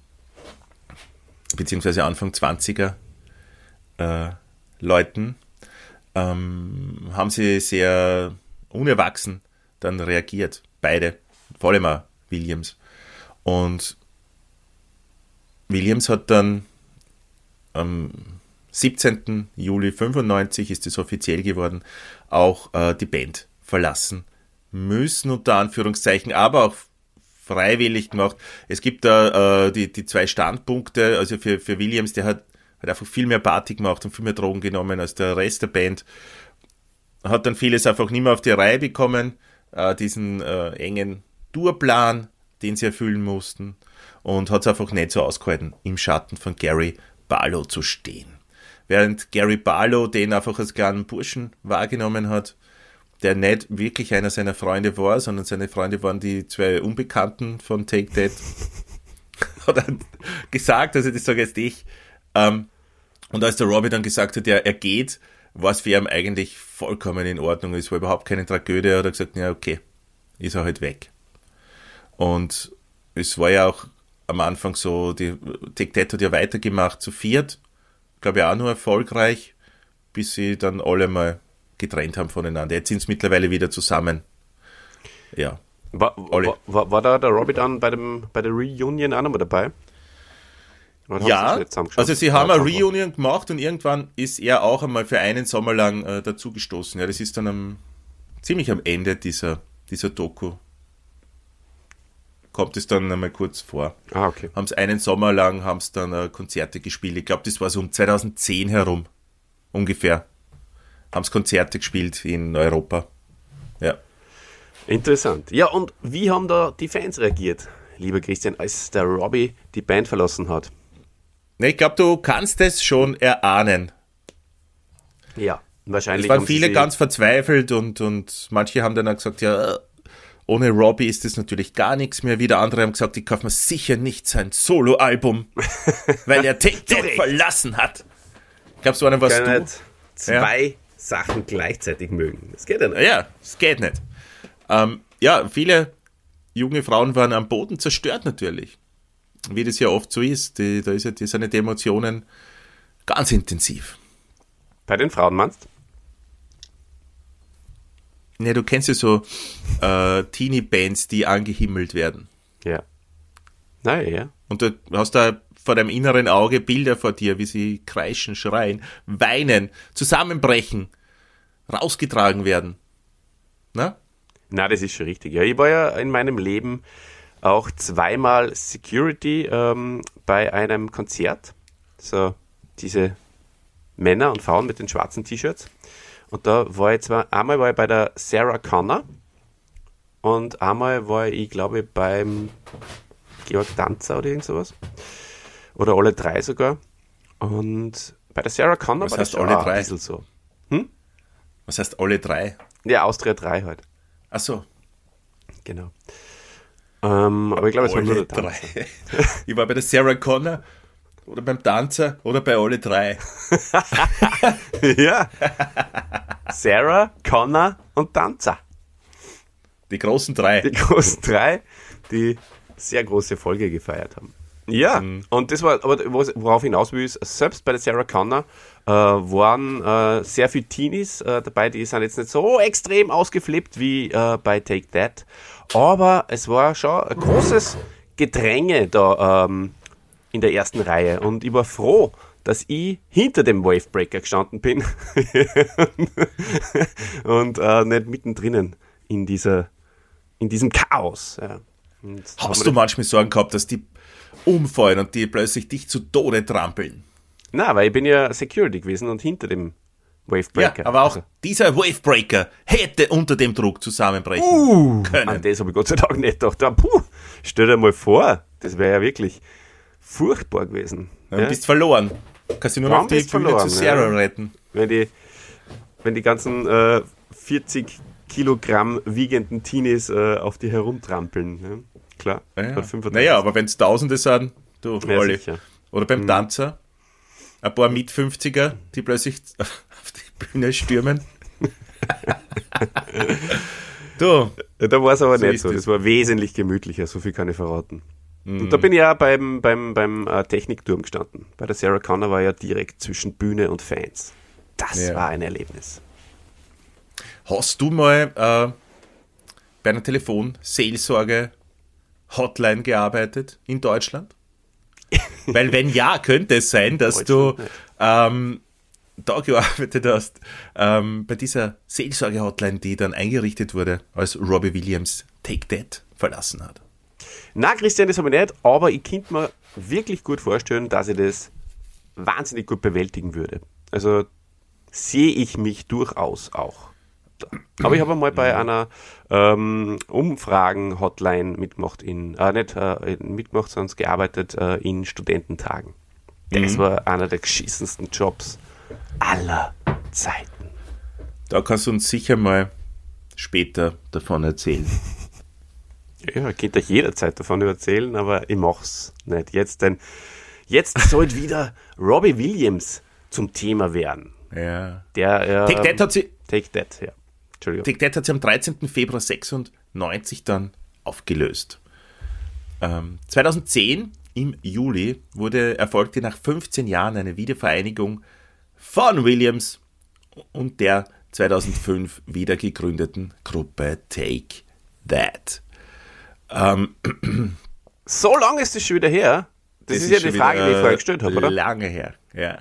S1: beziehungsweise Anfang 20er äh, Leuten, ähm, haben sie sehr unerwachsen dann reagiert. Beide, vor allem auch Williams. Und Williams hat dann am 17. Juli 95 ist es offiziell geworden, auch äh, die Band verlassen müssen, unter Anführungszeichen, aber auch freiwillig gemacht. Es gibt da äh, die, die zwei Standpunkte, also für, für Williams, der hat, hat einfach viel mehr Party gemacht und viel mehr Drogen genommen als der Rest der Band. Hat dann vieles einfach nicht mehr auf die Reihe bekommen, äh, diesen äh, engen Tourplan, den sie erfüllen mussten und hat es einfach nicht so ausgehalten, im Schatten von Gary Barlow zu stehen. Während Gary Barlow den einfach als kleinen Burschen wahrgenommen hat, der nicht wirklich einer seiner Freunde war, sondern seine Freunde waren die zwei Unbekannten von Take That, *laughs* hat er gesagt, also das sage jetzt ich. Ähm, und als der Robbie dann gesagt hat, ja, er geht, war es für ihn eigentlich vollkommen in Ordnung. Es war überhaupt keine Tragödie. Er hat gesagt, ja, okay, ist er halt weg. Und es war ja auch am Anfang so, die Take That hat ja weitergemacht zu viert, glaube ich auch nur erfolgreich, bis sie dann alle mal getrennt haben voneinander. Jetzt sind es mittlerweile wieder zusammen. Ja.
S2: War, war, war, da der Robbie dann bei, dem, bei der Reunion auch nochmal dabei?
S1: ja, also sie haben eine Reunion gemacht und irgendwann ist er auch einmal für einen Sommer lang äh, dazugestoßen. Ja, das ist dann am, ziemlich am Ende dieser, dieser Doku. Kommt es dann einmal kurz vor.
S2: Ah, okay.
S1: Haben es einen Sommer lang, haben es dann äh, Konzerte gespielt. Ich glaube, das war so um 2010 herum. Ungefähr haben es Konzerte gespielt in Europa. Ja.
S2: Interessant. Ja, und wie haben da die Fans reagiert, lieber Christian, als der Robbie die Band verlassen hat?
S1: Ich glaube, du kannst es schon erahnen.
S2: Ja, wahrscheinlich.
S1: Es waren viele ganz verzweifelt und, und manche haben dann auch gesagt, ja, ohne Robbie ist es natürlich gar nichts mehr. Wieder andere haben gesagt, ich kaufe mir sicher nicht sein Solo-Album, *laughs* weil er TikTok verlassen hat. Glaube, so einer was du.
S2: Zwei ja? Sachen gleichzeitig mögen.
S1: Das geht ja nicht. Ja, das geht nicht. Ähm, ja, viele junge Frauen waren am Boden zerstört natürlich. Wie das ja oft so ist. Die, da ist ja, die sind die Emotionen ganz intensiv.
S2: Bei den Frauen meinst
S1: du? Ja, du kennst ja so äh, Teenie-Bands, die angehimmelt werden.
S2: Ja. Naja, ja.
S1: Und du hast da vor deinem inneren Auge Bilder vor dir, wie sie kreischen, schreien, weinen, zusammenbrechen, rausgetragen werden. Na?
S2: Na, das ist schon richtig. Ja, ich war ja in meinem Leben auch zweimal Security ähm, bei einem Konzert. So diese Männer und Frauen mit den schwarzen T-Shirts. Und da war ich zwar, einmal war ich bei der Sarah Connor und einmal war ich, glaube ich, beim Georg Danzer oder irgend sowas. Oder alle drei sogar. Und bei der Sarah Connor
S1: Was war heißt das alle drei? ein
S2: bisschen so.
S1: Hm? Was heißt alle drei?
S2: Ja, Austria 3 halt.
S1: Ach so.
S2: Genau. Ähm, aber ich glaube, es war nur der
S1: drei. *laughs* ich war bei der Sarah Connor oder beim Tanzer oder bei alle drei. *laughs*
S2: ja. Sarah, Connor und Tanzer.
S1: Die großen drei.
S2: Die großen drei, die sehr große Folge gefeiert haben. Ja, mhm. und das war, aber worauf hinaus will, ist, selbst bei der Sarah Connor äh, waren äh, sehr viele Teenies äh, dabei, die sind jetzt nicht so extrem ausgeflippt wie äh, bei Take That, aber es war schon ein großes Gedränge da ähm, in der ersten Reihe und ich war froh, dass ich hinter dem Wavebreaker gestanden bin *laughs* und äh, nicht mittendrin in dieser in diesem Chaos. Ja.
S1: Hast du manchmal Sorgen gehabt, dass die umfallen und die plötzlich dich zu Tode trampeln.
S2: Na, weil ich bin ja Security gewesen und hinter dem Wavebreaker.
S1: Ja, aber auch also. dieser Wavebreaker hätte unter dem Druck zusammenbrechen
S2: uh, können. An das habe ich Gott sei Dank nicht gedacht. Puh, stell dir mal vor, das wäre ja wirklich furchtbar gewesen.
S1: Ja, ja. bist verloren. Kannst du nur noch die Bühne zu Sarah ja. retten.
S2: Wenn die, wenn die ganzen äh, 40 Kilogramm wiegenden Teenies äh, auf die herumtrampeln. Ne? klar.
S1: Ja, naja, aber wenn es Tausende sind, du, ja, Olli. Oder beim. Tanzer, ein paar mit 50er, die plötzlich *laughs* auf die Bühne stürmen. *laughs*
S2: du. Da war es aber so nicht so. Das. das war wesentlich gemütlicher, so viel kann ich verraten. Mhm. Und da bin ich ja beim, beim, beim äh, Technikturm gestanden. Bei der Sarah Connor war ja direkt zwischen Bühne und Fans. Das ja. war ein Erlebnis.
S1: Hast du mal äh, bei einer Telefonseelsorge Hotline gearbeitet in Deutschland? *laughs* Weil wenn ja, könnte es sein, dass du ähm, da gearbeitet hast, ähm, bei dieser Seelsorge-Hotline, die dann eingerichtet wurde, als Robbie Williams Take That verlassen hat.
S2: Na, Christian, das habe ich nicht, aber ich könnte mir wirklich gut vorstellen, dass ich das wahnsinnig gut bewältigen würde. Also sehe ich mich durchaus auch. Aber ich habe mal bei einer ähm, Umfragen-Hotline mitgemacht, in, äh, nicht äh, mitgemacht, sondern gearbeitet äh, in Studententagen. Das mhm. war einer der geschissensten Jobs aller Zeiten.
S1: Da kannst du uns sicher mal später davon erzählen. *laughs*
S2: Ja, ich könnte euch jederzeit davon erzählen, aber ich mach's nicht jetzt, denn jetzt sollte wieder Robbie Williams zum Thema werden.
S1: Ja.
S2: Der,
S1: äh, Take That hat sie.
S2: Take That, ja.
S1: Entschuldigung. Take That hat sie am 13. Februar 96 dann aufgelöst. Ähm, 2010 im Juli wurde erfolgte nach 15 Jahren eine Wiedervereinigung von Williams und der 2005 wieder gegründeten Gruppe Take That.
S2: Ähm, *clears throat* so lange ist es schon wieder her. Das, das ist, ist, ja die Frage, die ich vorher gestellt habe, oder?
S1: Lange her, ja.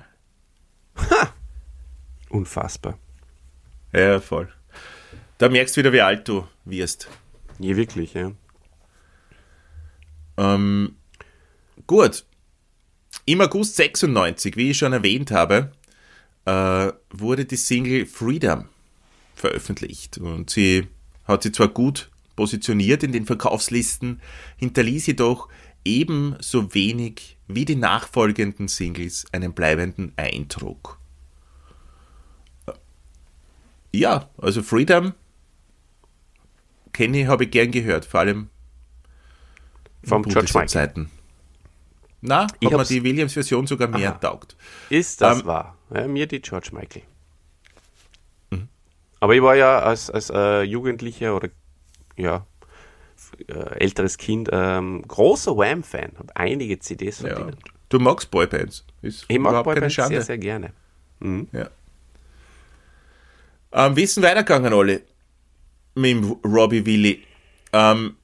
S2: Ha. Unfassbar.
S1: Ja, voll. Da merkst du wieder, wie alt du wirst.
S2: Je wirklich, ja.
S1: Ähm, gut. Im August 96, wie ich schon erwähnt habe, äh, wurde die Single Freedom veröffentlicht. Und sie hat sie zwar gut positioniert in den Verkaufslisten, hinterließ jedoch ebenso wenig wie die nachfolgenden Singles einen bleibenden Eindruck. Ja, also Freedom kenne ich, habe ich gern gehört, vor allem
S2: vom George Michael. Zeiten.
S1: Na, hat mir die Williams-Version sogar mehr Aha. taugt.
S2: Ist das ähm, wahr? Ja, mir die George Michael. Mhm. Aber ich war ja als, als äh, Jugendlicher oder ja, äh, älteres Kind ähm, großer Wham-Fan, habe einige CDs von ja. denen.
S1: Du magst Boybands?
S2: Ist ich mag Boybands sehr, sehr gerne.
S1: Mhm. Ja. Ähm, wie ist denn weitergegangen, alle? Mit Robbie Willy. Ähm,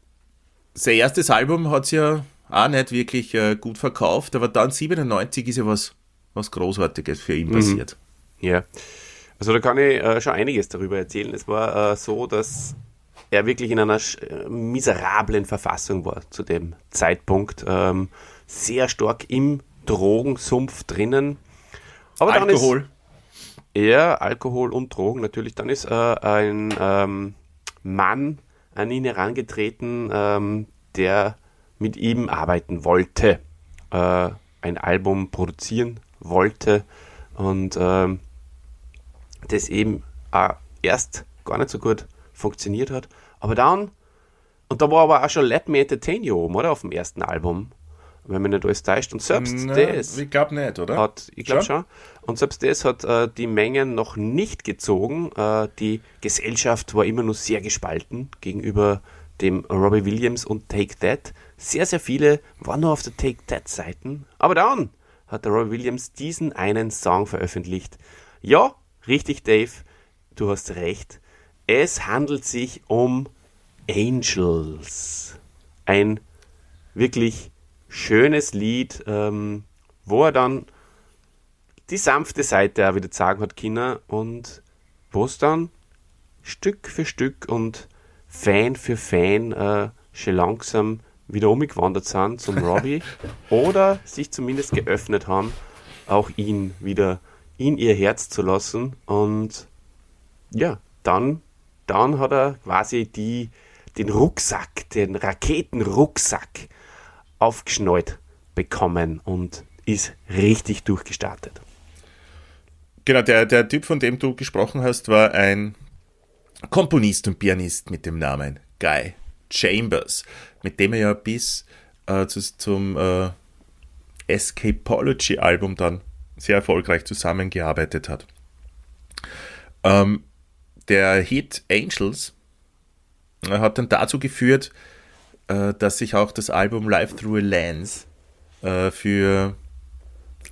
S1: sein erstes Album hat es ja auch nicht wirklich äh, gut verkauft, aber dann 97 ist ja was, was Großartiges für ihn mhm. passiert.
S2: Ja. Also da kann ich äh, schon einiges darüber erzählen. Es war äh, so, dass er wirklich in einer äh, miserablen Verfassung war zu dem Zeitpunkt. Ähm, sehr stark im Drogensumpf drinnen.
S1: Aber Alkohol.
S2: Ja, Alkohol und Drogen natürlich. Dann ist äh, ein ähm, Mann an ihn herangetreten, ähm, der mit ihm arbeiten wollte, äh, ein Album produzieren wollte und ähm, das eben äh, erst gar nicht so gut funktioniert hat. Aber dann, und da war aber auch schon Let Me Entertain You oben, oder? Auf dem ersten Album wenn man nicht alles täuscht. Und selbst Na, das.
S1: Ich glaube nicht, oder?
S2: Hat, ich glaube schon? Und selbst das hat äh, die Mengen noch nicht gezogen. Äh, die Gesellschaft war immer noch sehr gespalten gegenüber dem Robbie Williams und Take That. Sehr, sehr viele waren nur auf der Take That-Seiten. Aber dann hat der Robbie Williams diesen einen Song veröffentlicht. Ja, richtig, Dave, du hast recht. Es handelt sich um Angels. Ein wirklich schönes Lied, ähm, wo er dann die sanfte Seite auch wieder sagen hat Kinder und wo es dann Stück für Stück und Fan für Fan äh, schon langsam wieder umgewandert sind zum Robbie *laughs* oder sich zumindest geöffnet haben, auch ihn wieder in ihr Herz zu lassen. Und ja, dann, dann hat er quasi die, den Rucksack, den Raketenrucksack aufgeschnallt bekommen und ist richtig durchgestartet.
S1: Genau, der, der Typ, von dem du gesprochen hast, war ein Komponist und Pianist mit dem Namen Guy Chambers, mit dem er ja bis äh, zu, zum äh, Escapology-Album dann sehr erfolgreich zusammengearbeitet hat. Ähm, der Hit Angels äh, hat dann dazu geführt, äh, dass sich auch das Album Live Through a Lens äh, für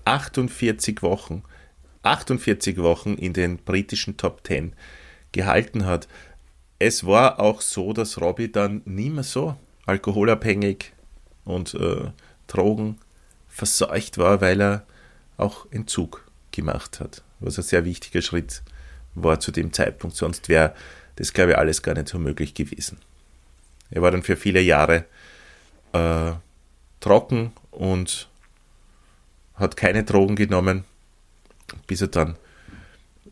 S1: 48 Wochen, 48 Wochen in den britischen Top 10 gehalten hat. Es war auch so, dass Robbie dann nie mehr so alkoholabhängig und äh, Drogen verseucht war, weil er auch Entzug gemacht hat, was ein sehr wichtiger Schritt war zu dem Zeitpunkt. Sonst wäre das, glaube ich, alles gar nicht so möglich gewesen. Er war dann für viele Jahre äh, trocken und hat keine Drogen genommen, bis er dann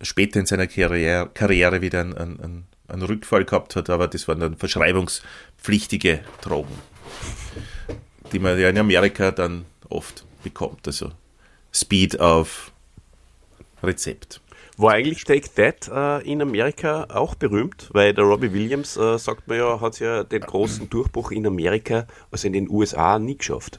S1: später in seiner Karriere, Karriere wieder einen, einen, einen Rückfall gehabt hat, aber das waren dann verschreibungspflichtige Drogen, die man ja in Amerika dann oft bekommt. Also Speed auf Rezept.
S2: War eigentlich Take That äh, in Amerika auch berühmt? Weil der Robbie Williams, äh, sagt man ja, hat ja den großen Durchbruch in Amerika, also in den USA, nie geschafft.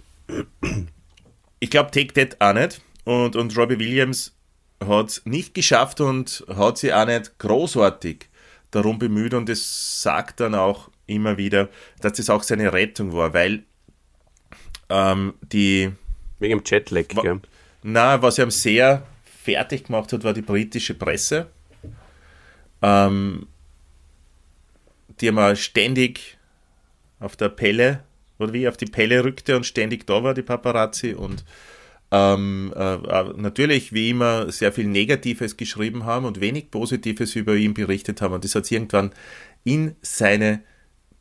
S1: Ich glaube, Take That auch nicht. Und, und Robbie Williams hat es nicht geschafft und hat sich auch nicht großartig darum bemüht. Und es sagt dann auch immer wieder, dass das auch seine Rettung war, weil ähm, die.
S2: Wegen dem Jetlag,
S1: ja. Na, was ihm sehr fertig gemacht hat, war die britische Presse. Ähm, die einmal ständig auf der Pelle, oder wie, auf die Pelle rückte und ständig da war, die Paparazzi. Und ähm, äh, äh, natürlich, wie immer, sehr viel Negatives geschrieben haben und wenig Positives über ihn berichtet haben. Und das hat sich irgendwann in seine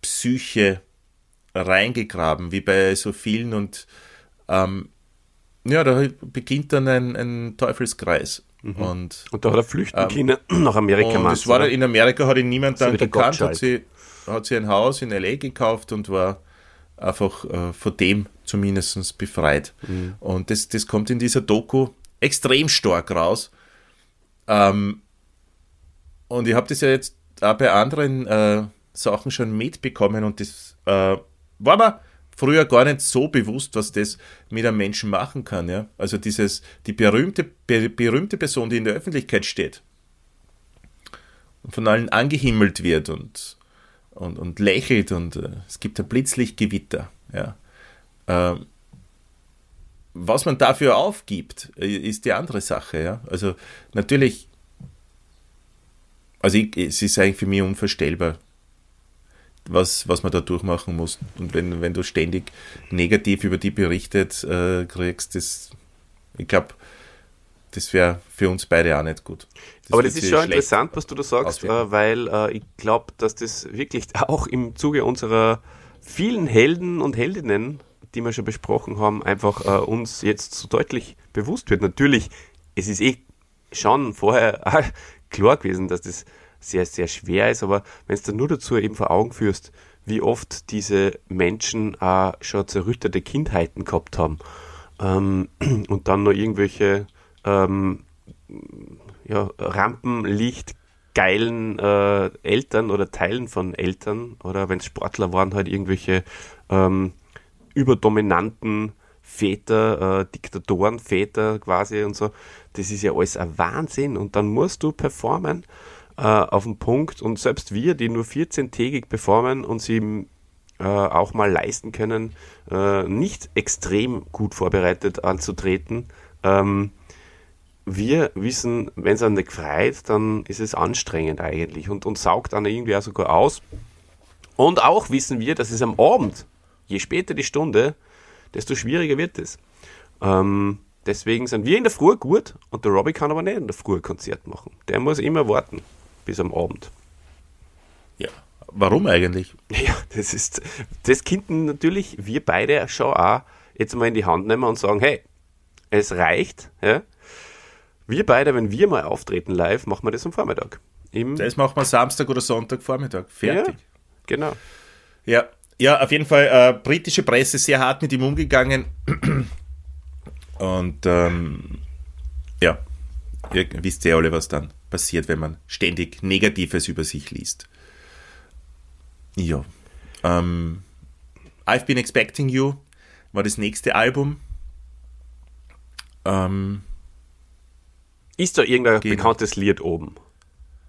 S1: Psyche reingegraben, wie bei so vielen. Und ähm, ja, da beginnt dann ein, ein Teufelskreis.
S2: Mhm. Und, und da hat er flüchten können ähm, *clears throat* nach Amerika.
S1: Und das war in Amerika hat ihn niemand dann gekannt, hat sie, hat sie ein Haus in L.A. gekauft und war einfach äh, von dem zumindest befreit. Mhm. Und das, das kommt in dieser Doku extrem stark raus. Ähm, und ich habe das ja jetzt auch bei anderen äh, Sachen schon mitbekommen und das äh, war mir früher gar nicht so bewusst, was das mit einem Menschen machen kann. Ja? Also dieses, die berühmte, be, berühmte Person, die in der Öffentlichkeit steht und von allen angehimmelt wird und, und, und lächelt und äh, es gibt ein Blitzlichtgewitter. Ja? Ähm, was man dafür aufgibt, ist die andere Sache. Ja? Also natürlich, also ich, es ist eigentlich für mich unvorstellbar, was, was man da durchmachen muss. Und wenn, wenn du ständig negativ über die berichtet äh, kriegst, das, ich glaube, das wäre für uns beide auch nicht gut.
S2: Das Aber das ist schon interessant, was du da sagst, äh, weil äh, ich glaube, dass das wirklich *laughs* auch im Zuge unserer vielen Helden und Heldinnen, die wir schon besprochen haben, einfach äh, uns jetzt so deutlich bewusst wird. Natürlich, es ist eh schon vorher *laughs* klar gewesen, dass das sehr, sehr schwer ist, aber wenn es dann nur dazu eben vor Augen führst, wie oft diese Menschen auch schon zerrüttete Kindheiten gehabt haben ähm, *clears throat* und dann noch irgendwelche ähm, ja, Rampenlicht geilen äh, Eltern oder Teilen von Eltern oder wenn es Sportler waren, halt irgendwelche ähm, überdominanten Väter, äh, Diktatorenväter quasi und so. Das ist ja alles ein Wahnsinn und dann musst du performen äh, auf den Punkt und selbst wir, die nur 14-tägig performen und sie äh, auch mal leisten können, äh, nicht extrem gut vorbereitet anzutreten, ähm, wir wissen, wenn es einen nicht freut, dann ist es anstrengend eigentlich und, und saugt dann irgendwie auch sogar aus. Und auch wissen wir, dass es am Abend, je später die Stunde, desto schwieriger wird es. Ähm, deswegen sind wir in der Früh gut und der Robbie kann aber nicht in der Früh Konzert machen. Der muss immer warten bis am Abend.
S1: Ja, warum eigentlich? *laughs*
S2: Ja, das ist, das könnten natürlich wir beide schon auch jetzt mal in die Hand nehmen und sagen, hey, es reicht, ja. Wir beide, wenn wir mal auftreten live, machen wir das am Vormittag.
S1: Im das machen wir Samstag oder Sonntag Vormittag. Fertig. Ja,
S2: genau.
S1: Ja, ja, auf jeden Fall äh, britische Presse sehr hart mit ihm umgegangen. *clears throat* Und ähm, ja, ihr wisst ja alle, was dann passiert, wenn man ständig Negatives über sich liest. Ja. Ähm, I've Been Expecting You war das nächste Album. Ähm,
S2: ist da irgendein genau. bekanntes Lied oben,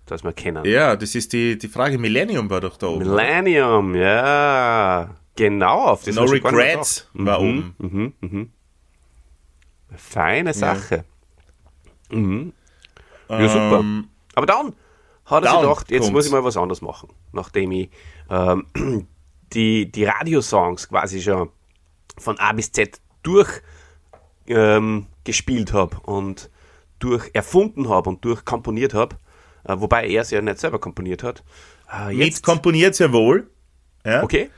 S2: das wir kennen?
S1: Ja, das ist die, die Frage. Millennium war doch da oben.
S2: Millennium, ja. Genau, auf
S1: das No Regrets war mhm, oben. Mhm, mhm.
S2: Feine Sache. Ja. Mhm. Ja, super. Ähm, Aber dann hat er sich gedacht, jetzt kommt's. muss ich mal was anderes machen. Nachdem ich ähm, *clears throat* die, die Radiosongs quasi schon von A bis Z durch ähm, habe und durch erfunden habe und durch komponiert habe, äh, wobei er es ja nicht selber komponiert hat.
S1: Äh, Mit komponiert sehr wohl.
S2: Ja? Okay.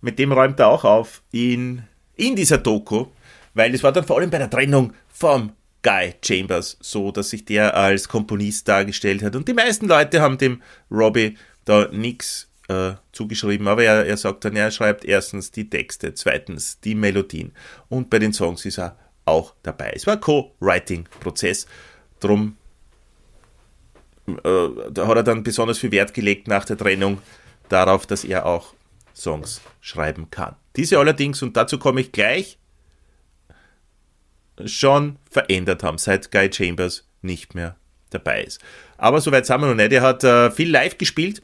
S1: Mit dem räumt er auch auf in, in dieser Doku, weil es war dann vor allem bei der Trennung vom Guy Chambers so, dass sich der als Komponist dargestellt hat. Und die meisten Leute haben dem Robbie da nichts äh, zugeschrieben, aber er, er sagt dann, er schreibt erstens die Texte, zweitens die Melodien und bei den Songs ist er auch dabei. Es war Co-Writing-Prozess, drum äh, da hat er dann besonders viel Wert gelegt nach der Trennung darauf, dass er auch Songs schreiben kann. Diese allerdings, und dazu komme ich gleich, schon verändert haben, seit Guy Chambers nicht mehr dabei ist. Aber soweit sind wir noch nicht. Er hat äh, viel live gespielt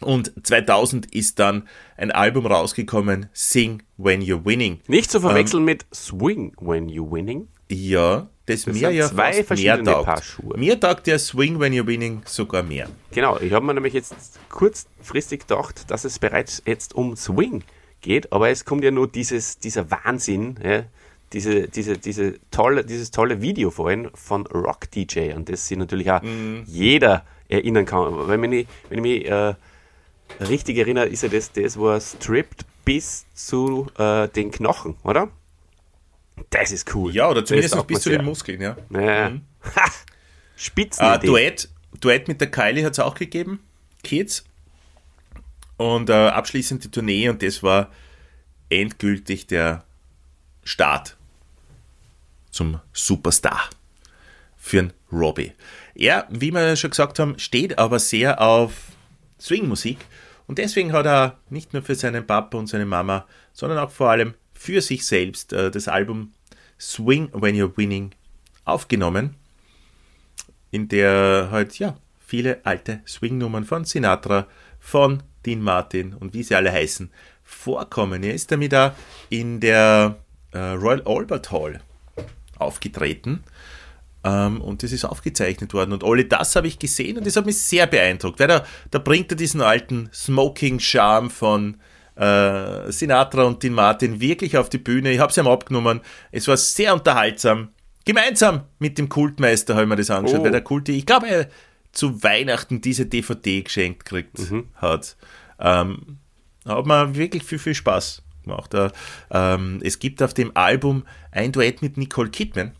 S1: und 2000 ist dann ein Album rausgekommen, Sing When You're Winning.
S2: Nicht zu verwechseln ähm, mit Swing When You're Winning.
S1: Ja, das, das mir ja
S2: zwei verschiedene
S1: mehr taugt.
S2: Paar Schuhe.
S1: Mir taugt der Swing When You're Winning sogar mehr.
S2: Genau, ich habe mir nämlich jetzt kurzfristig gedacht, dass es bereits jetzt um Swing geht, aber es kommt ja nur dieses, dieser Wahnsinn, ja, diese, diese, diese tolle, dieses tolle Video vorhin von Rock DJ, an das sich natürlich auch mm. jeder erinnern kann. Wenn ich, wenn ich mich äh, richtig erinnere, ist ja das, das wo er strippt bis zu äh, den Knochen, oder? Das ist cool.
S1: Ja, oder zumindest bis zu den Muskeln, ja.
S2: ja. Mhm. Spitzen.
S1: Uh, Duett, Duett mit der Kylie hat es auch gegeben. Kids. Und äh, abschließend die Tournee und das war endgültig der Start zum Superstar für einen Robbie. Er, wie wir schon gesagt haben, steht aber sehr auf Swingmusik und deswegen hat er nicht nur für seinen Papa und seine Mama, sondern auch vor allem für sich selbst äh, das Album Swing When You're Winning aufgenommen, in der halt ja viele alte Swing-Nummern von Sinatra, von Dean Martin und wie sie alle heißen, vorkommen. Er ist damit da in der äh, Royal Albert Hall aufgetreten ähm, und das ist aufgezeichnet worden. Und alle das habe ich gesehen und das hat mich sehr beeindruckt, weil da, da bringt er diesen alten Smoking-Charme von äh, Sinatra und Dean Martin wirklich auf die Bühne. Ich habe sie ihm abgenommen. Es war sehr unterhaltsam. Gemeinsam mit dem Kultmeister haben wir das angeschaut, oh. weil der Kulti, ich glaube, er zu Weihnachten diese DVD geschenkt gekriegt mhm. hat. Ähm, hat mir wirklich viel, viel Spaß gemacht. Äh, ähm, es gibt auf dem Album ein Duett mit Nicole Kidman.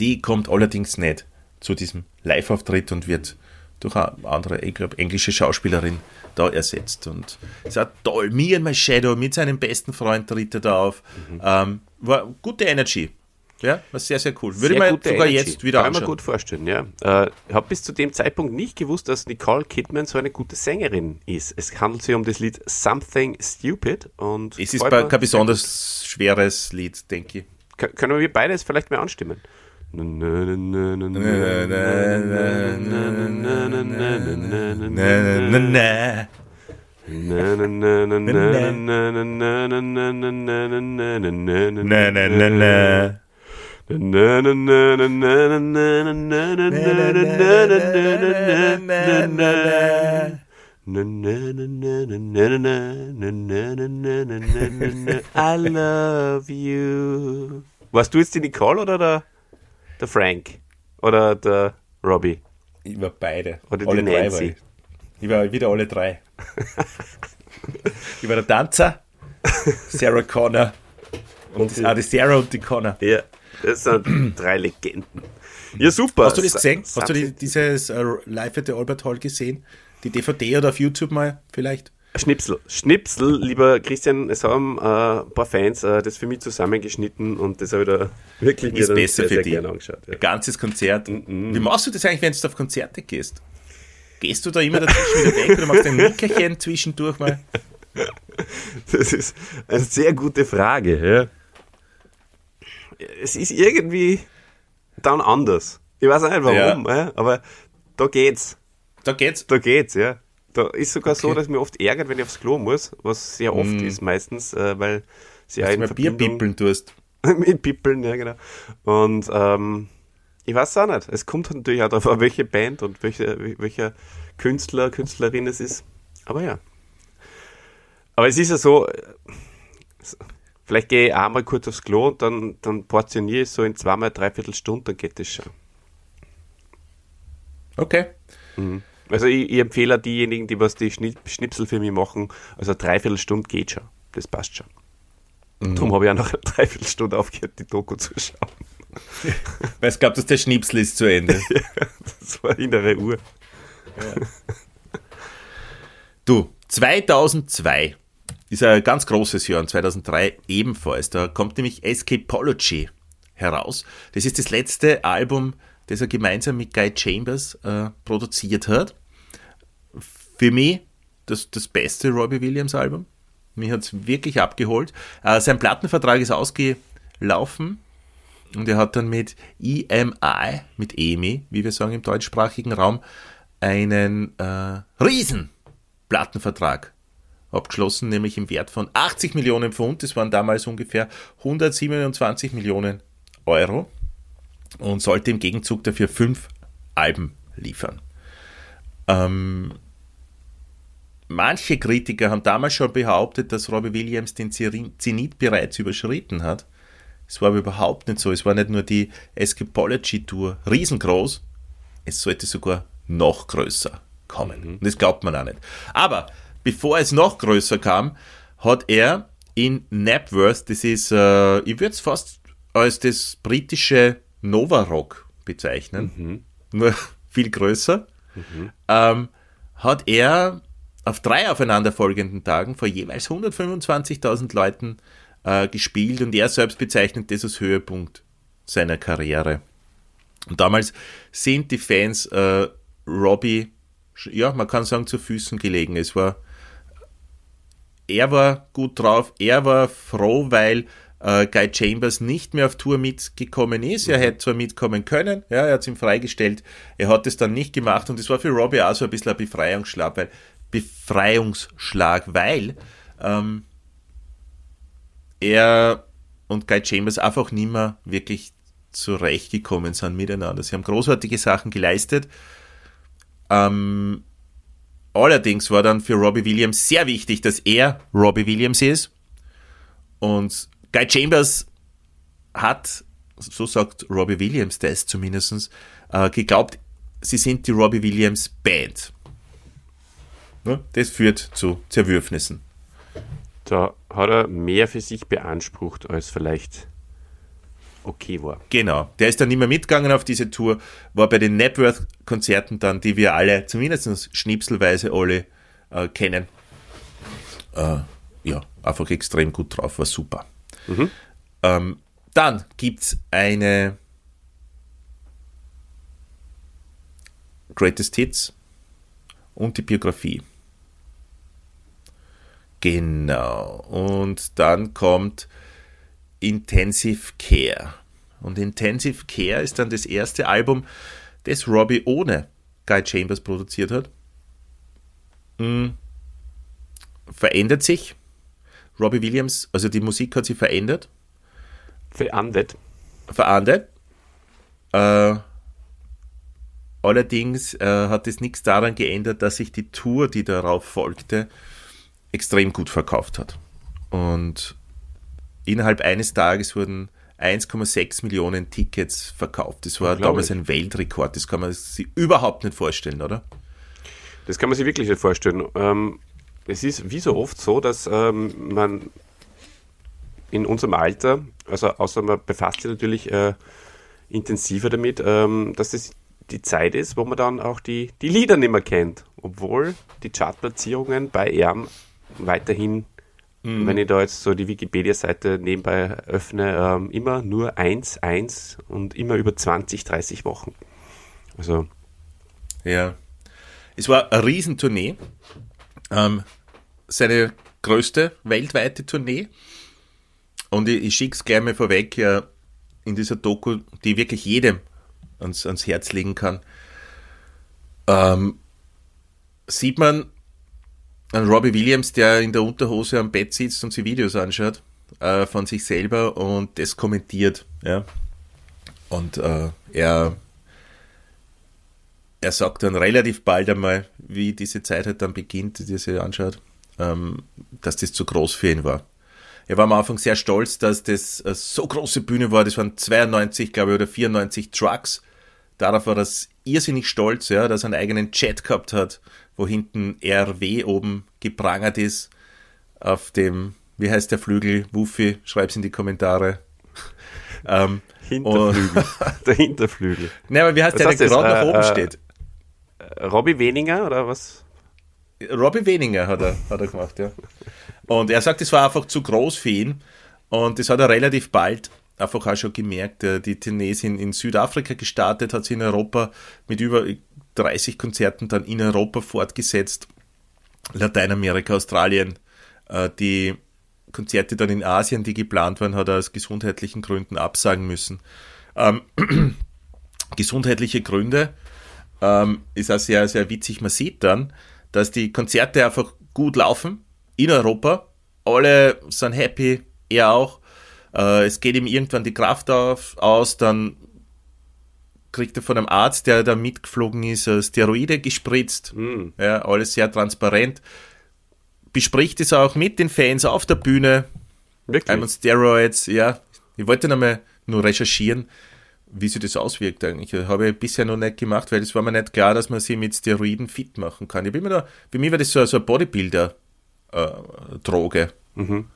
S1: Die kommt allerdings nicht zu diesem Live-Auftritt und wird durch eine andere, ich glaube, englische Schauspielerin da ersetzt. Und es war toll. Me and My Shadow mit seinem besten Freund tritt er da auf. Mhm. Ähm, war gute Energy. Ja, war sehr, sehr cool. Würde
S2: man
S1: sogar
S2: Energy.
S1: jetzt wieder
S2: Kann anschauen. Kann man gut vorstellen, ja. Äh, ich habe bis zu dem Zeitpunkt nicht gewusst, dass Nicole Kidman so eine gute Sängerin ist. Es handelt sich um das Lied Something Stupid. Und
S1: es ist kein besonders schweres Lied, denke ich.
S2: Können wir beides vielleicht mal anstimmen? I love you. Warst du jetzt die Nicole oder der, der Frank? Oder der Robbie?
S1: Ich war beide.
S2: Oder alle die Nancy?
S1: Drei war ich. ich war wieder alle drei. ich war der Tanzer, Sarah Connor und, und die, ah, die Sarah und die Connor.
S2: Ja. Das sind *clears throat* drei Legenden. Ja, super.
S1: Hast du das gesehen? Hast du die, dieses äh, Live at the Albert Hall gesehen? Die DVD oder auf YouTube mal vielleicht?
S2: Schnipsel. Schnipsel, lieber Christian, es haben äh, ein paar Fans äh, das für mich zusammengeschnitten und das habe ich da wirklich
S1: Ist besser sehr, für sehr angeschaut. Ja. Ein ganzes Konzert. Mm -mm. Wie machst du das eigentlich, wenn du auf Konzerte gehst? Gehst du da immer dazwischen wieder weg oder machst du ein Nickerchen zwischendurch mal? *laughs*
S2: Das ist eine sehr gute Frage. Ja es ist irgendwie dann anders. Ich weiß nicht warum, ja. aber da geht's.
S1: Da geht's?
S2: Da geht's, ja. Da ist sogar okay. so, dass mir oft ärgert, wenn ich aufs Klo muss, was sehr oft mm. ist meistens, äh, weil sie
S1: in Bier pippeln tust. *laughs*
S2: mit Pippeln, ja genau. Und ähm, ich weiß auch nicht. Es kommt natürlich auch darauf an, welche Band und welche, welcher Künstler, Künstlerin es ist. Aber ja. Aber es ist ja so, Vielleicht gehe ich einmal kurz aufs Klo und dann, dann portioniere ich so in zweimal, dreiviertel Stunde, dann geht das schon.
S1: Okay.
S2: Mhm. Also ich, ich empfehle diejenigen, die was die Schnipsel für mich machen, also dreiviertel Stunde geht schon. Das passt schon. Mhm. Darum habe ich auch noch eine Dreiviertelstunde aufgehört, die Doku zu schauen. *laughs*
S1: Weil es gab, dass der Schnipsel ist zu Ende. *laughs*
S2: ja, das war innere Uhr. Ja.
S1: Du, 2002 ist ein ganz großes Jahr und 2003 ebenfalls. Da kommt nämlich Escapology heraus. Das ist das letzte Album, das er gemeinsam mit Guy Chambers äh, produziert hat. Für mich das, das beste Robbie Williams Album. Mich hat es wirklich abgeholt. Äh, sein Plattenvertrag ist ausgelaufen und er hat dann mit EMI, mit EMI, wie wir sagen im deutschsprachigen Raum, einen äh, riesen Plattenvertrag abgeschlossen, nämlich im Wert von 80 Millionen Pfund. Das waren damals ungefähr 127 Millionen Euro und sollte im Gegenzug dafür fünf Alben liefern. Ähm, manche Kritiker haben damals schon behauptet, dass Robbie Williams den Zenit bereits überschritten hat. Es war aber überhaupt nicht so. Es war nicht nur die Escapology Tour riesengroß, es sollte sogar noch größer kommen. Mhm. Und das glaubt man auch nicht. Aber bevor es noch größer kam, hat er in Napworth, das ist, äh, ich würde es fast als das britische Nova Rock bezeichnen, mhm. nur *laughs* viel größer, mhm. ähm, hat er auf drei aufeinanderfolgenden Tagen vor jeweils 125.000 Leuten äh, gespielt und er selbst bezeichnet das als Höhepunkt seiner Karriere. Und damals sind die Fans äh, Robbie, ja, man kann sagen, zu Füßen gelegen. Es war, er war gut drauf, er war froh, weil äh, Guy Chambers nicht mehr auf Tour mitgekommen ist. Er hätte zwar mitkommen können, ja, er hat es ihm freigestellt, er hat es dann nicht gemacht und es war für Robbie auch so ein bisschen ein Befreiungsschlag, weil Befreiungsschlag, weil ähm, er und Guy Chambers einfach nicht mehr wirklich zurechtgekommen sind miteinander. Sie haben großartige Sachen geleistet. Ähm, allerdings war dann für Robbie Williams sehr wichtig, dass er Robbie Williams ist. Und Guy Chambers hat, so sagt Robbie Williams das zumindest, äh, geglaubt, sie sind die Robbie Williams Band. Ne? Das führt zu Zerwürfnissen.
S2: Da hat er mehr für sich beansprucht, als vielleicht okay war.
S1: Genau. Der ist dann nicht mehr mitgegangen auf diese Tour, war bei den Networth-Konzerten dann, die wir alle, zumindest schnipselweise alle äh, kennen. Äh, ja, einfach extrem gut drauf, war super. Mhm. Ähm, dann gibt es eine Greatest Hits und die Biografie. Genau. Und dann kommt Intensive Care. Und Intensive Care ist dann das erste Album, das Robbie ohne Guy Chambers produziert hat. Hm. Verändert sich. Robbie Williams, also die Musik hat sich verändert.
S2: Verandet.
S1: Verandet. Äh, allerdings äh, hat es nichts daran geändert, dass sich die Tour, die darauf folgte, extrem gut verkauft hat. Und innerhalb eines Tages wurden 1,6 Millionen Tickets verkauft. Das war damals ein Weltrekord. Das kann man sich überhaupt nicht vorstellen, oder?
S2: Das kann man sich wirklich nicht vorstellen. Ähm, es ist wie so oft so, dass ähm, man in unserem Alter, also außer man befasst sich natürlich äh, intensiver damit, ähm, dass es die Zeit ist, wo man dann auch die, die Lieder nicht mehr kennt. Obwohl die Chartplatzierungen bei ERM weiterhin, mhm. wenn ich da jetzt so die Wikipedia-Seite nebenbei öffne, ähm, immer nur 1, 1 und immer über 20, 30 Wochen. Also.
S1: Ja. Es war eine Riesentournee. Ähm, seine größte weltweite Tournee. Und ich, ich schicke es gleich mal vorweg, ja, in dieser Doku, die wirklich jedem ans, ans Herz legen kann, ähm, sieht man an Robbie Williams, der in der Unterhose am Bett sitzt und sich Videos anschaut äh, von sich selber und das kommentiert. Ja. Und äh, er, er sagt dann relativ bald einmal, wie diese Zeit halt dann beginnt, die er sich anschaut, ähm, dass das zu groß für ihn war. er war am Anfang sehr stolz, dass das eine so große Bühne war. Das waren 92, glaube ich, oder 94 Trucks. Darauf war das irrsinnig stolz, ja, dass er einen eigenen Chat gehabt hat, wo hinten RW oben geprangert ist. Auf dem, wie heißt der Flügel? Wuffi, schreib's in die Kommentare. *laughs*
S2: ähm, Hinterflügel. *laughs* der Hinterflügel.
S1: Ne, aber wie heißt was der, der gerade nach oben äh, steht?
S2: Äh, Robbie Weniger oder was?
S1: Robbie Weniger hat er, hat er gemacht, ja. Und er sagt, es war einfach zu groß für ihn. Und das hat er relativ bald einfach auch schon gemerkt. Die Tournee ist in, in Südafrika gestartet, hat sie in Europa mit über 30 Konzerten dann in Europa fortgesetzt. Lateinamerika, Australien. Äh, die Konzerte dann in Asien, die geplant waren, hat er aus gesundheitlichen Gründen absagen müssen. Ähm, *clears throat* gesundheitliche Gründe ähm, ist auch sehr, sehr witzig. Man sieht dann, dass die Konzerte einfach gut laufen in Europa. Alle sind happy, er auch. Äh, es geht ihm irgendwann die Kraft auf, aus, dann kriegt er von einem Arzt, der da mitgeflogen ist, äh, Steroide gespritzt. Mhm. Ja, alles sehr transparent. Bespricht es auch mit den Fans auf der Bühne. Wirklich? Einmal Steroids, ja. Ich wollte nochmal nur recherchieren, wie sich das auswirkt eigentlich. Das habe ich bisher noch nicht gemacht, weil es war mir nicht klar, dass man sie mit Steroiden fit machen kann. Ich bin mir da, für mich war das so, so ein Bodybuilder-Droge. Äh, mhm.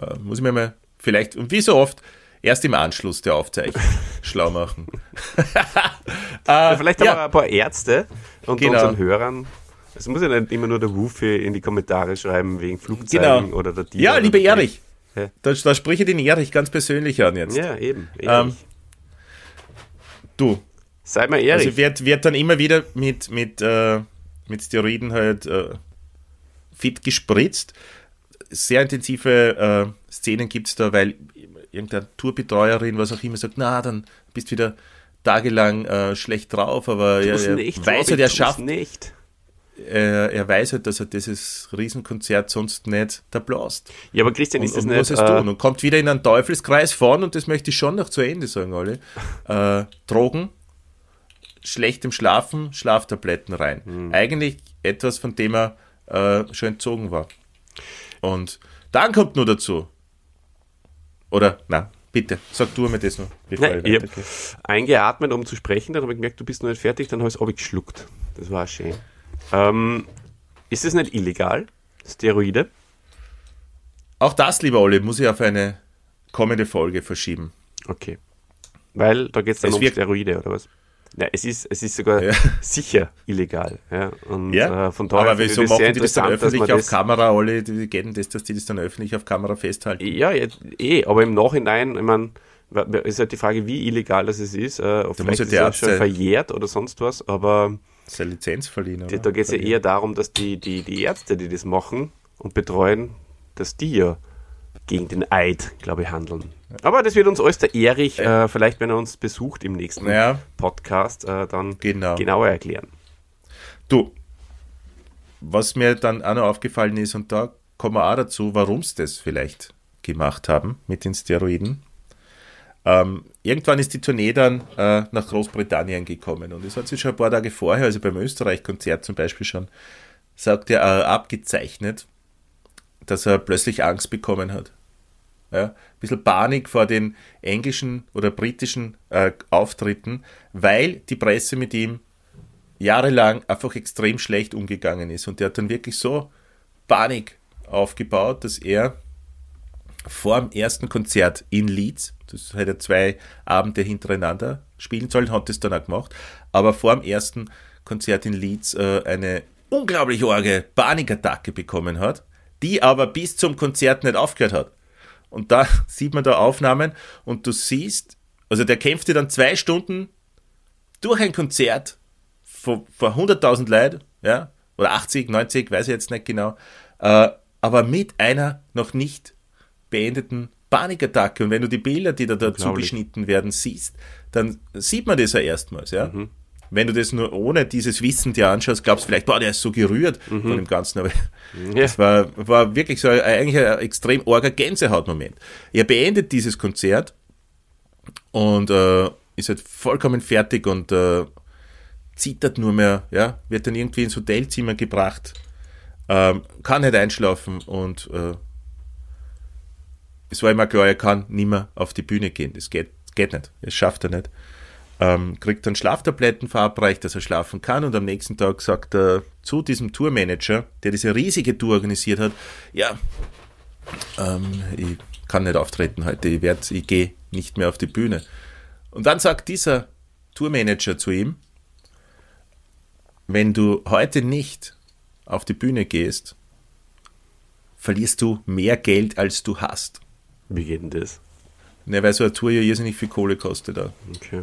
S1: äh, muss ich mir mal vielleicht, und wie so oft, erst im Anschluss der Aufzeichnung *laughs* schlau machen. *laughs*
S2: ja, vielleicht ja. aber ein paar Ärzte und genau. unseren Hörern. Es muss ja nicht immer nur der Wufe in die Kommentare schreiben wegen Flugzeugen genau. oder der
S1: Tier. Ja, liebe Erich. Ja. Da, da spreche ich den Erich ganz persönlich an jetzt.
S2: Ja, eben. Ähm,
S1: du.
S2: Sei mal ehrlich.
S1: Also wird, wird dann immer wieder mit, mit, äh, mit Steroiden halt äh, fit gespritzt. Sehr intensive äh, Szenen gibt es da, weil irgendeine Tourbetreuerin, was auch immer, sagt, na, dann bist du wieder tagelang äh, schlecht drauf, aber
S2: er, er nicht, weiß halt, er schafft nicht.
S1: Er, er, weiß halt, dass er dieses Riesenkonzert sonst nicht da blast.
S2: Ja, aber Christian, ist und, das und nicht...
S1: Was äh, tun? Und kommt wieder in einen Teufelskreis vorn und das möchte ich schon noch zu Ende sagen, alle. *laughs* Äh, Drogen, schlechtem Schlafen, Schlaftabletten rein. Mhm. Eigentlich etwas, von dem er äh, schon entzogen war. Und dann kommt nur dazu, oder, na, bitte, sag du mir das noch.
S2: Nein, ich habe eingeatmet, um zu sprechen, dann habe ich gemerkt, du bist noch nicht fertig, dann habe ich es geschluckt. Das war schön. Ähm, ist es nicht illegal, Steroide?
S1: Auch das, lieber Olli, muss ich auf eine kommende Folge verschieben.
S2: Okay. Weil da geht es dann es um Steroide, oder was? Ja, es ist, es ist sogar ja. sicher illegal. Ja,
S1: und, ja. Äh, von daher aber wieso machen die das dann öffentlich auf Kamera, alle, wie geht denn das, dass die das dann öffentlich auf Kamera festhalten?
S2: Ja, ja eh, aber im Nachhinein, ich meine, ist halt die Frage, wie illegal das ist. Äh,
S1: da vielleicht ist es
S2: schon verjährt oder sonst was, aber
S1: seine Lizenz verliehen.
S2: Oder? Da geht es ja eher darum, dass die, die, die Ärzte, die das machen und betreuen, dass die ja gegen den Eid, glaube ich, handeln. Aber das wird uns alles der Erich, äh, vielleicht wenn er uns besucht im nächsten ja. Podcast, äh, dann genau. genauer erklären.
S1: Du, was mir dann auch noch aufgefallen ist, und da kommen wir auch dazu, warum sie das vielleicht gemacht haben mit den Steroiden. Ähm, irgendwann ist die Tournee dann äh, nach Großbritannien gekommen und es hat sich schon ein paar Tage vorher, also beim Österreich-Konzert zum Beispiel schon, sagt er, äh, abgezeichnet, dass er plötzlich Angst bekommen hat. Ja, ein bisschen Panik vor den englischen oder britischen äh, Auftritten, weil die Presse mit ihm jahrelang einfach extrem schlecht umgegangen ist. Und der hat dann wirklich so Panik aufgebaut, dass er vor dem ersten Konzert in Leeds, das hätte er zwei Abende hintereinander spielen sollen, hat das dann auch gemacht, aber vor dem ersten Konzert in Leeds äh, eine unglaublich arge Panikattacke bekommen hat, die aber bis zum Konzert nicht aufgehört hat. Und da *laughs* sieht man da Aufnahmen und du siehst, also der kämpfte dann zwei Stunden durch ein Konzert vor, vor 100.000 Leuten, ja, oder 80, 90, weiß ich jetzt nicht genau, äh, aber mit einer noch nicht beendeten Panikattacke. Und wenn du die Bilder, die da dazu geschnitten werden, siehst, dann sieht man das ja erstmals, ja. Mhm. Wenn du das nur ohne dieses Wissen dir anschaust, glaubst du vielleicht, boah, der ist so gerührt mhm. von dem Ganzen. Aber ja. das war, war wirklich so ein, eigentlich ein extrem orger Gänsehautmoment. Er beendet dieses Konzert und äh, ist halt vollkommen fertig und äh, zittert nur mehr, ja, wird dann irgendwie ins Hotelzimmer gebracht, ähm, kann nicht einschlafen und äh, es war immer klar, er kann nicht mehr auf die Bühne gehen. Das geht, geht nicht. Das schafft er nicht. Ähm, kriegt dann Schlaftabletten verabreicht, dass er schlafen kann und am nächsten Tag sagt er zu diesem Tourmanager, der diese riesige Tour organisiert hat, ja, ähm, ich kann nicht auftreten heute, ich, werd, ich gehe nicht mehr auf die Bühne. Und dann sagt dieser Tourmanager zu ihm, wenn du heute nicht auf die Bühne gehst, verlierst du mehr Geld, als du hast.
S2: Wie geht denn das?
S1: Ne, weil so eine Tour ja irrsinnig viel Kohle kostet. Auch.
S2: Okay.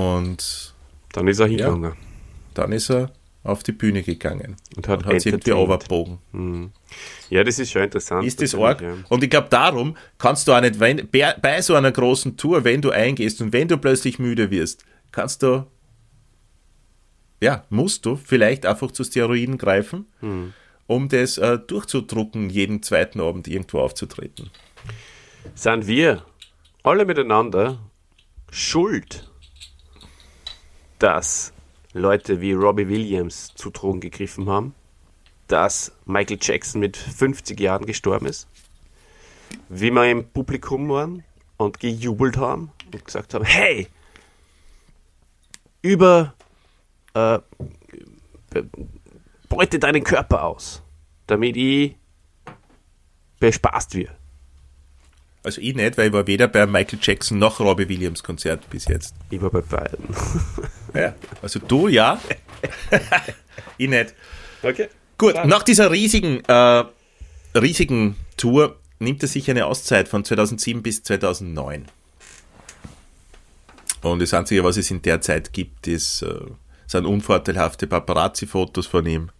S1: Und
S2: Dann ist er hingegangen.
S1: dann ist er auf die Bühne gegangen
S2: Und hat
S1: und hat sich irgendwie
S2: entertained.
S1: runtergebogen.
S2: Ja, das ist schon interessant.
S1: Ist das arg? Und ich glaube, darum kannst du auch nicht, wenn, bei, so einer großen Tour, wenn du eingehst und wenn du plötzlich müde wirst, kannst du, ja, musst du vielleicht einfach zu Steroiden greifen,
S2: Hm.
S1: um das äh, durchzudrucken, jeden zweiten Abend irgendwo aufzutreten.
S2: Ja. Sind wir alle miteinander schuld, dass Leute wie Robbie Williams zu Drogen gegriffen haben, dass Michael Jackson mit 50 Jahren gestorben ist, wie wir im Publikum waren und gejubelt haben und gesagt haben, hey, über äh, be- beute deinen Körper aus, damit ich bespaßt wird.
S1: Also ich nicht, weil ich war weder bei Michael Jackson noch Robbie Williams Konzert bis jetzt.
S2: Ich war bei beiden. *laughs*
S1: Ja. Also du ja, *laughs* ich nicht.
S2: Okay.
S1: Gut, nach dieser riesigen, äh, riesigen Tour nimmt er sich eine Auszeit von 2007 bis 2009. Und das Einzige, was es in der Zeit gibt, ist, äh, sind unvorteilhafte Paparazzi-Fotos von ihm.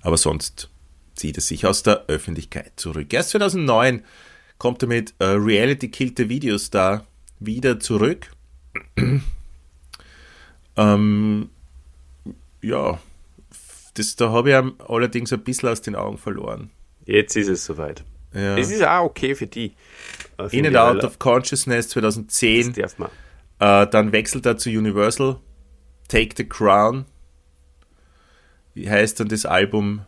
S1: Aber sonst zieht er sich aus der Öffentlichkeit zurück. Erst 2009 kommt er mit äh, Reality Killed the Videostar wieder zurück. Ähm, ja, das, da habe ich allerdings ein bisschen aus den Augen verloren.
S2: Jetzt ist es soweit.
S1: Ja.
S2: Es ist auch okay für die. Äh,
S1: In
S2: finde
S1: and Out of Consciousness
S2: Das
S1: 2010.
S2: darf man.
S1: Äh, dann wechselt er zu Universal. Take the Crown. Wie heißt dann das Album?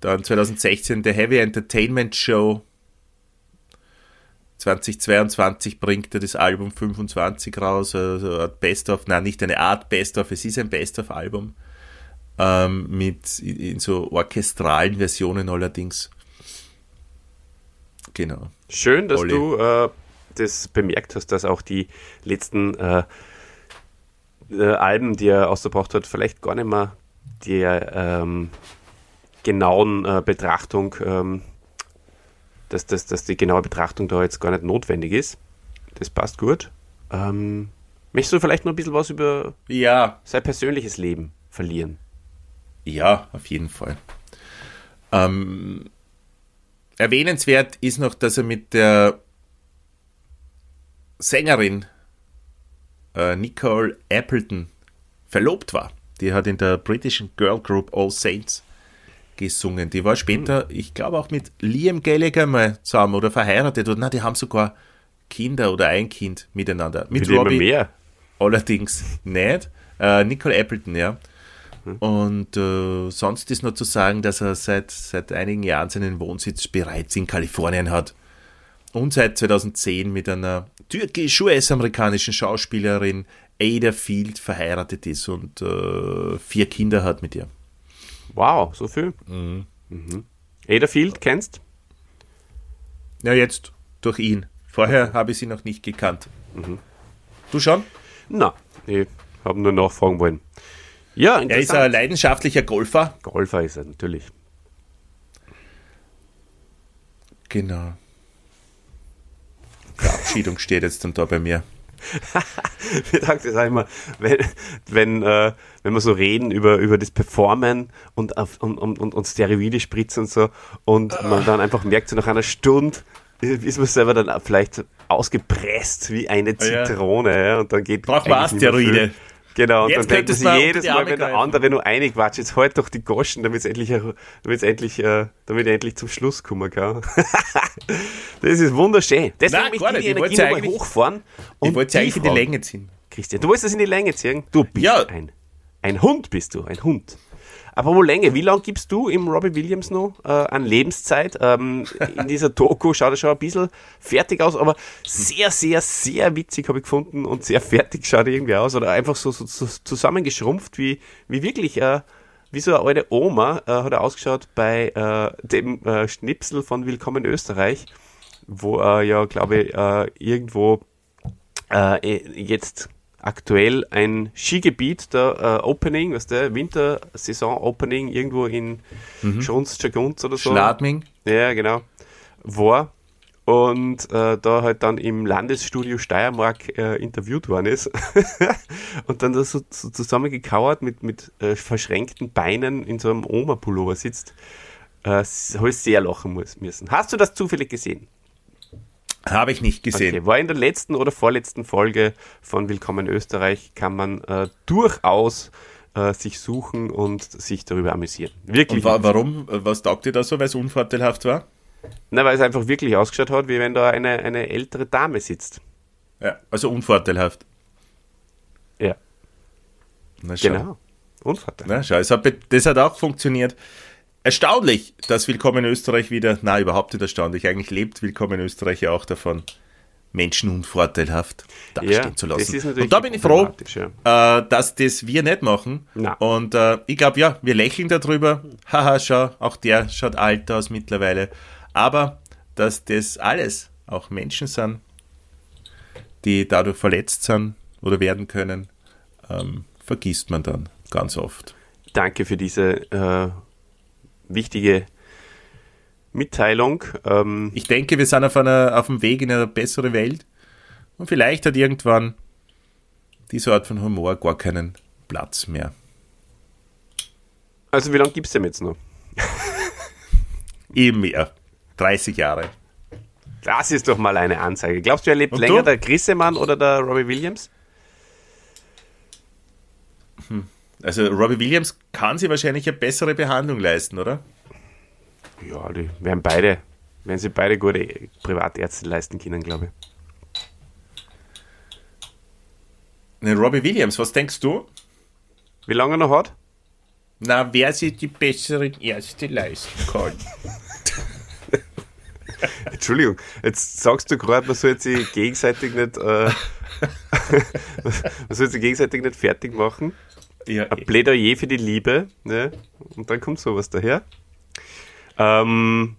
S1: Dann 2016 The Heavy Entertainment Show. 2022 bringt er das Album 25 raus, also Best of, nein, nicht eine Art Best of, es ist ein Best of Album. Ähm, mit in, in so orchestralen Versionen allerdings. Genau.
S2: Schön, dass
S1: Olli.
S2: du äh, das bemerkt hast, dass auch die letzten äh, äh, Alben, die er ausgebracht hat, vielleicht gar nicht mehr der ähm, genauen äh, Betrachtung, ähm, dass, dass, dass die genaue Betrachtung da jetzt gar nicht notwendig ist. Das passt gut. Ähm, möchtest du vielleicht noch ein bisschen was über
S1: Ja,
S2: sein persönliches Leben verlieren?
S1: Ja, auf jeden Fall. Ähm, erwähnenswert ist noch, dass er mit der Sängerin äh, Nicole Appleton verlobt war. Die hat in der britischen Girl Group All Saints gesungen. Die war später, ich glaube auch mit Liam Gallagher mal zusammen oder verheiratet. Oder na, die haben sogar Kinder oder ein Kind miteinander. Mit
S2: immer
S1: Robbie
S2: mehr.
S1: allerdings nicht. Äh, Nicole Appleton, ja. Und äh, sonst ist noch zu sagen, dass er seit, seit einigen Jahren seinen Wohnsitz bereits in Kalifornien hat. Und seit 2010 mit einer türkisch-US-amerikanischen Schauspielerin Ada Field verheiratet ist und äh, vier Kinder hat mit ihr.
S2: Wow, so viel. Mhm. Ada Field, kennst?
S1: Ja, jetzt durch ihn. Vorher habe ich sie noch nicht gekannt. Du schon?
S2: Na, ich habe nur nachfragen wollen. Ja,
S1: Er ist ein leidenschaftlicher Golfer.
S2: Golfer ist er natürlich.
S1: Genau. Verabschiedung steht jetzt dann da bei mir.
S2: Wir sagen das auch immer, wenn, wenn, äh, wenn wir so reden über, über das Performen und, und, und, und, Steroide spritzen und so und man dann einfach merkt, so nach einer Stunde ist man selber dann auch vielleicht ausgepresst wie eine. Zitrone ja, und dann geht
S1: Braucht man
S2: mehr
S1: Steroide.
S2: Genau, und
S1: Jetzt
S2: dann denkt man sich jedes Mal, wenn der andere nur einig quatscht, jetzt halt doch die Goschen, damit es endlich, damit's endlich, äh, damit ich endlich zum Schluss kommen kann. *laughs* das ist wunderschön. Deswegen
S1: Nein,
S2: möchte ich die.
S1: Ich
S2: Energie
S1: wollt's
S2: nochmal hochfahren.
S1: Ich
S2: und
S1: wollte eigentlich in die. Länge ziehen.
S2: Christian, du wolltest das in die Länge ziehen? Du bist
S1: Ja.
S2: ein, ein Hund, bist du, ein Hund. Aber Länge, wie lange gibst du im Robbie Williams noch äh, an Lebenszeit? Ähm, in dieser Doku schaut er schon ein bisschen fertig aus, aber sehr, sehr, sehr witzig habe ich gefunden und sehr fertig schaut er irgendwie aus oder einfach so, so, so zusammengeschrumpft, wie, wie wirklich äh, wie so eine alte Oma äh, hat er ausgeschaut bei äh, dem äh, Schnipsel von Willkommen Österreich, wo er ja, glaube ich, äh, irgendwo äh, jetzt aktuell ein Skigebiet der äh, Opening, was der Wintersaison Opening irgendwo in mhm. Schons oder so.
S1: Schladming.
S2: Ja, genau. War und äh, da halt dann im Landesstudio Steiermark äh, interviewt worden ist *laughs* und dann da so, so zusammengekauert mit, mit äh, verschränkten Beinen in so einem Oma-Pullover sitzt, äh, habe ich sehr lachen müssen. Hast du das zufällig gesehen?
S1: Habe ich nicht gesehen. Okay,
S2: war in der letzten oder vorletzten Folge von Willkommen Österreich, kann man äh, durchaus äh, sich suchen und sich darüber amüsieren.
S1: Wirklich. Und wa warum? Was taugt dir da so, weil es unvorteilhaft war?
S2: Na, weil es einfach wirklich ausgeschaut hat, wie wenn da eine, eine ältere Dame sitzt.
S1: Ja, also unvorteilhaft.
S2: Ja.
S1: Na, schau. Genau. Unvorteilhaft. Na, schau, es hat, das hat auch funktioniert. Erstaunlich, dass Willkommen Österreich wieder, na, überhaupt nicht erstaunlich. Eigentlich lebt Willkommen Österreich ja auch davon, Menschen unvorteilhaft dastehen ja, zu lassen. Und da bin ich froh, ja. äh, dass das wir nicht machen.
S2: Na.
S1: Und äh, ich glaube, ja, wir lächeln darüber. Haha, schau, auch der schaut alt aus mittlerweile. Aber dass das alles auch Menschen sind, die dadurch verletzt sind oder werden können, ähm, vergisst man dann ganz oft.
S2: Danke für diese äh, wichtige Mitteilung.
S1: Ähm, ich denke, wir sind auf, einer, auf dem Weg in eine bessere Welt und vielleicht hat irgendwann diese Art von Humor gar keinen Platz mehr.
S2: Also wie lange gibt es denn jetzt noch? *laughs*
S1: Eben mehr. 30 Jahre.
S2: Das ist doch mal eine Anzeige. Glaubst du, er lebt Und länger, du? der Grissemann oder der Robbie Williams?
S1: Hm. Also Robbie Williams kann sich wahrscheinlich eine bessere Behandlung leisten, oder?
S2: Ja, die werden beide, wenn sie beide gute Privatärzte leisten können, glaube ich.
S1: Ne, Robbie Williams, was denkst du?
S2: Wie lange er noch hat?
S1: Na, wer sich die besseren Ärzte leisten kann. *laughs*
S2: Entschuldigung, jetzt sagst du gerade, man soll sich gegenseitig nicht, äh, *laughs* man soll sich gegenseitig nicht fertig machen. Ja, Ein Plädoyer für die Liebe, ne? Und dann kommt sowas daher. Ähm,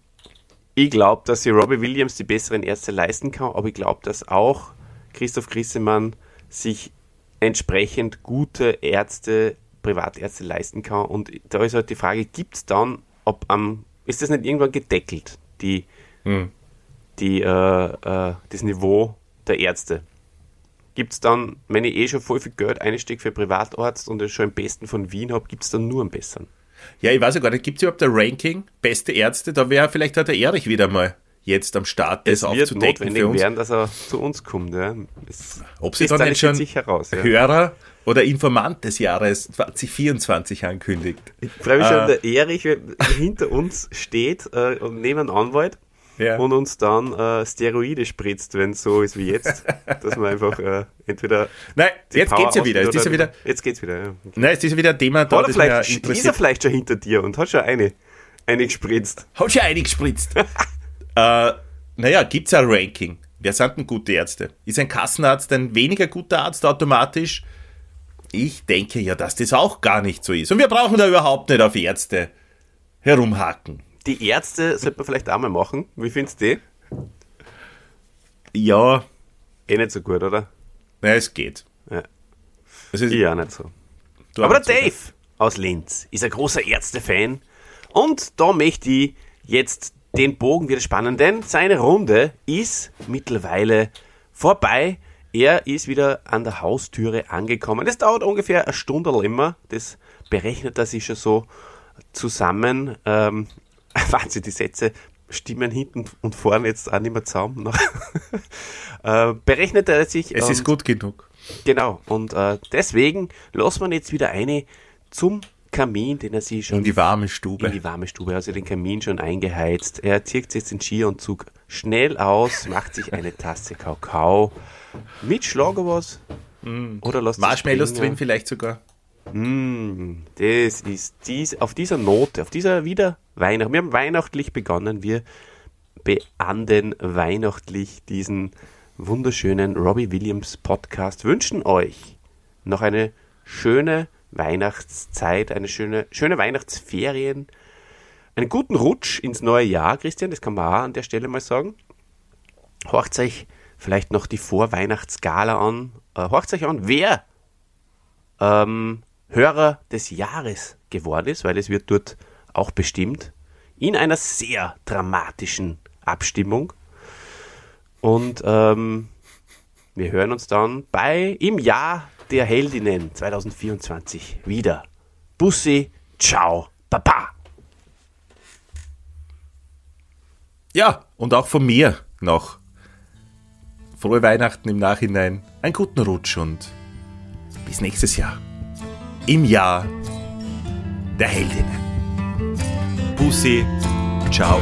S2: ich glaube, dass sich Robbie Williams die besseren Ärzte leisten kann, aber ich glaube, dass auch Christoph Grissemann sich entsprechend gute Ärzte, Privatärzte leisten kann. Und da ist halt die Frage, gibt es dann, ob am, ist das nicht irgendwann gedeckelt, die, hm. die, äh, äh, das Niveau der Ärzte? Gibt es dann, wenn ich eh schon voll viel Geld einstecke für Privatarzt und es schon im besten von Wien habe, gibt es dann nur am besseren?
S1: Ja, ich weiß ja gar nicht, gibt es überhaupt ein Ranking? Beste Ärzte? Da wäre vielleicht hat der Erich wieder mal jetzt am Start,
S2: das es aufzudecken wird notwendig für uns. werden, dass er zu uns kommt. Ja. Es
S1: Ob sie dann nicht schon heraus, ja. Hörer oder Informant des Jahres 2024 ankündigt.
S2: Ich freue mich äh, schon, der Erich hinter uns steht äh, und neben einem Anwalt ja. und uns dann äh, Steroide spritzt, wenn es so ist wie jetzt, *laughs* dass man einfach äh, entweder.
S1: Nein, jetzt Power geht's ja wieder. Jetzt, ist ja wieder.
S2: Jetzt geht's wieder. Ja.
S1: Okay. Nein, jetzt ist ja wieder ein Thema
S2: da, Oder vielleicht ist er vielleicht schon hinter dir und hat schon eine, eine gespritzt. *laughs*
S1: Hat schon eine gespritzt. *laughs* äh, naja, gibt's ein Ranking? Wer sind denn gute Ärzte? Ist ein Kassenarzt ein weniger guter Arzt automatisch? Ich denke ja, dass das auch gar nicht so ist. Und wir brauchen da überhaupt nicht auf Ärzte herumhacken.
S2: Die Ärzte sollte man vielleicht auch mal machen. Wie findest du die?
S1: Ja.
S2: Eh nicht so gut, oder?
S1: Na, es geht.
S2: Ja. Also, ich auch nicht so. Aber der Dave so aus Linz ist ein großer Ärzte-Fan. Und da möchte ich jetzt den Bogen wieder spannen, denn seine Runde ist mittlerweile vorbei. Er ist wieder an der Haustüre angekommen. Das dauert ungefähr eine Stunde immer. Das berechnet er sich schon so zusammen. Ähm, *laughs* Wahnsinn, die Sätze stimmen hinten und vorne jetzt auch nicht mehr zusammen. *laughs* äh, berechnet er sich.
S1: Es ist gut genug.
S2: Genau, und äh, deswegen lassen wir jetzt wieder eine zum Kamin, den er sich schon.
S1: In die warme Stube.
S2: In die warme Stube, also den Kamin schon eingeheizt. Er zieht jetzt den Skionzug schnell aus, macht sich eine Tasse Kakao mit Schlager was.
S1: Mm. Oder lasst Marshmallows drin vielleicht sogar.
S2: Mm, das ist dies, auf dieser Note, auf dieser wieder Weihnacht. Wir haben weihnachtlich begonnen. Wir beanden weihnachtlich diesen wunderschönen Robbie Williams Podcast. Wünschen euch noch eine schöne Weihnachtszeit, eine schöne, schöne Weihnachtsferien, einen guten Rutsch ins neue Jahr, Christian, das kann man auch an der Stelle mal sagen. Horcht euch vielleicht noch die Vorweihnachtsgala an. Äh, horcht euch an, wer ähm, Hörer des Jahres geworden ist, weil es wird dort auch bestimmt. In einer sehr dramatischen Abstimmung. Und ähm, wir hören uns dann bei im Jahr der Heldinnen 2024 wieder. Bussi, ciao, Papa.
S1: Ja, und auch von mir noch. Frohe Weihnachten im Nachhinein, einen guten Rutsch und bis nächstes Jahr. Im Jahr der Heldinnen. Bussi, ciao.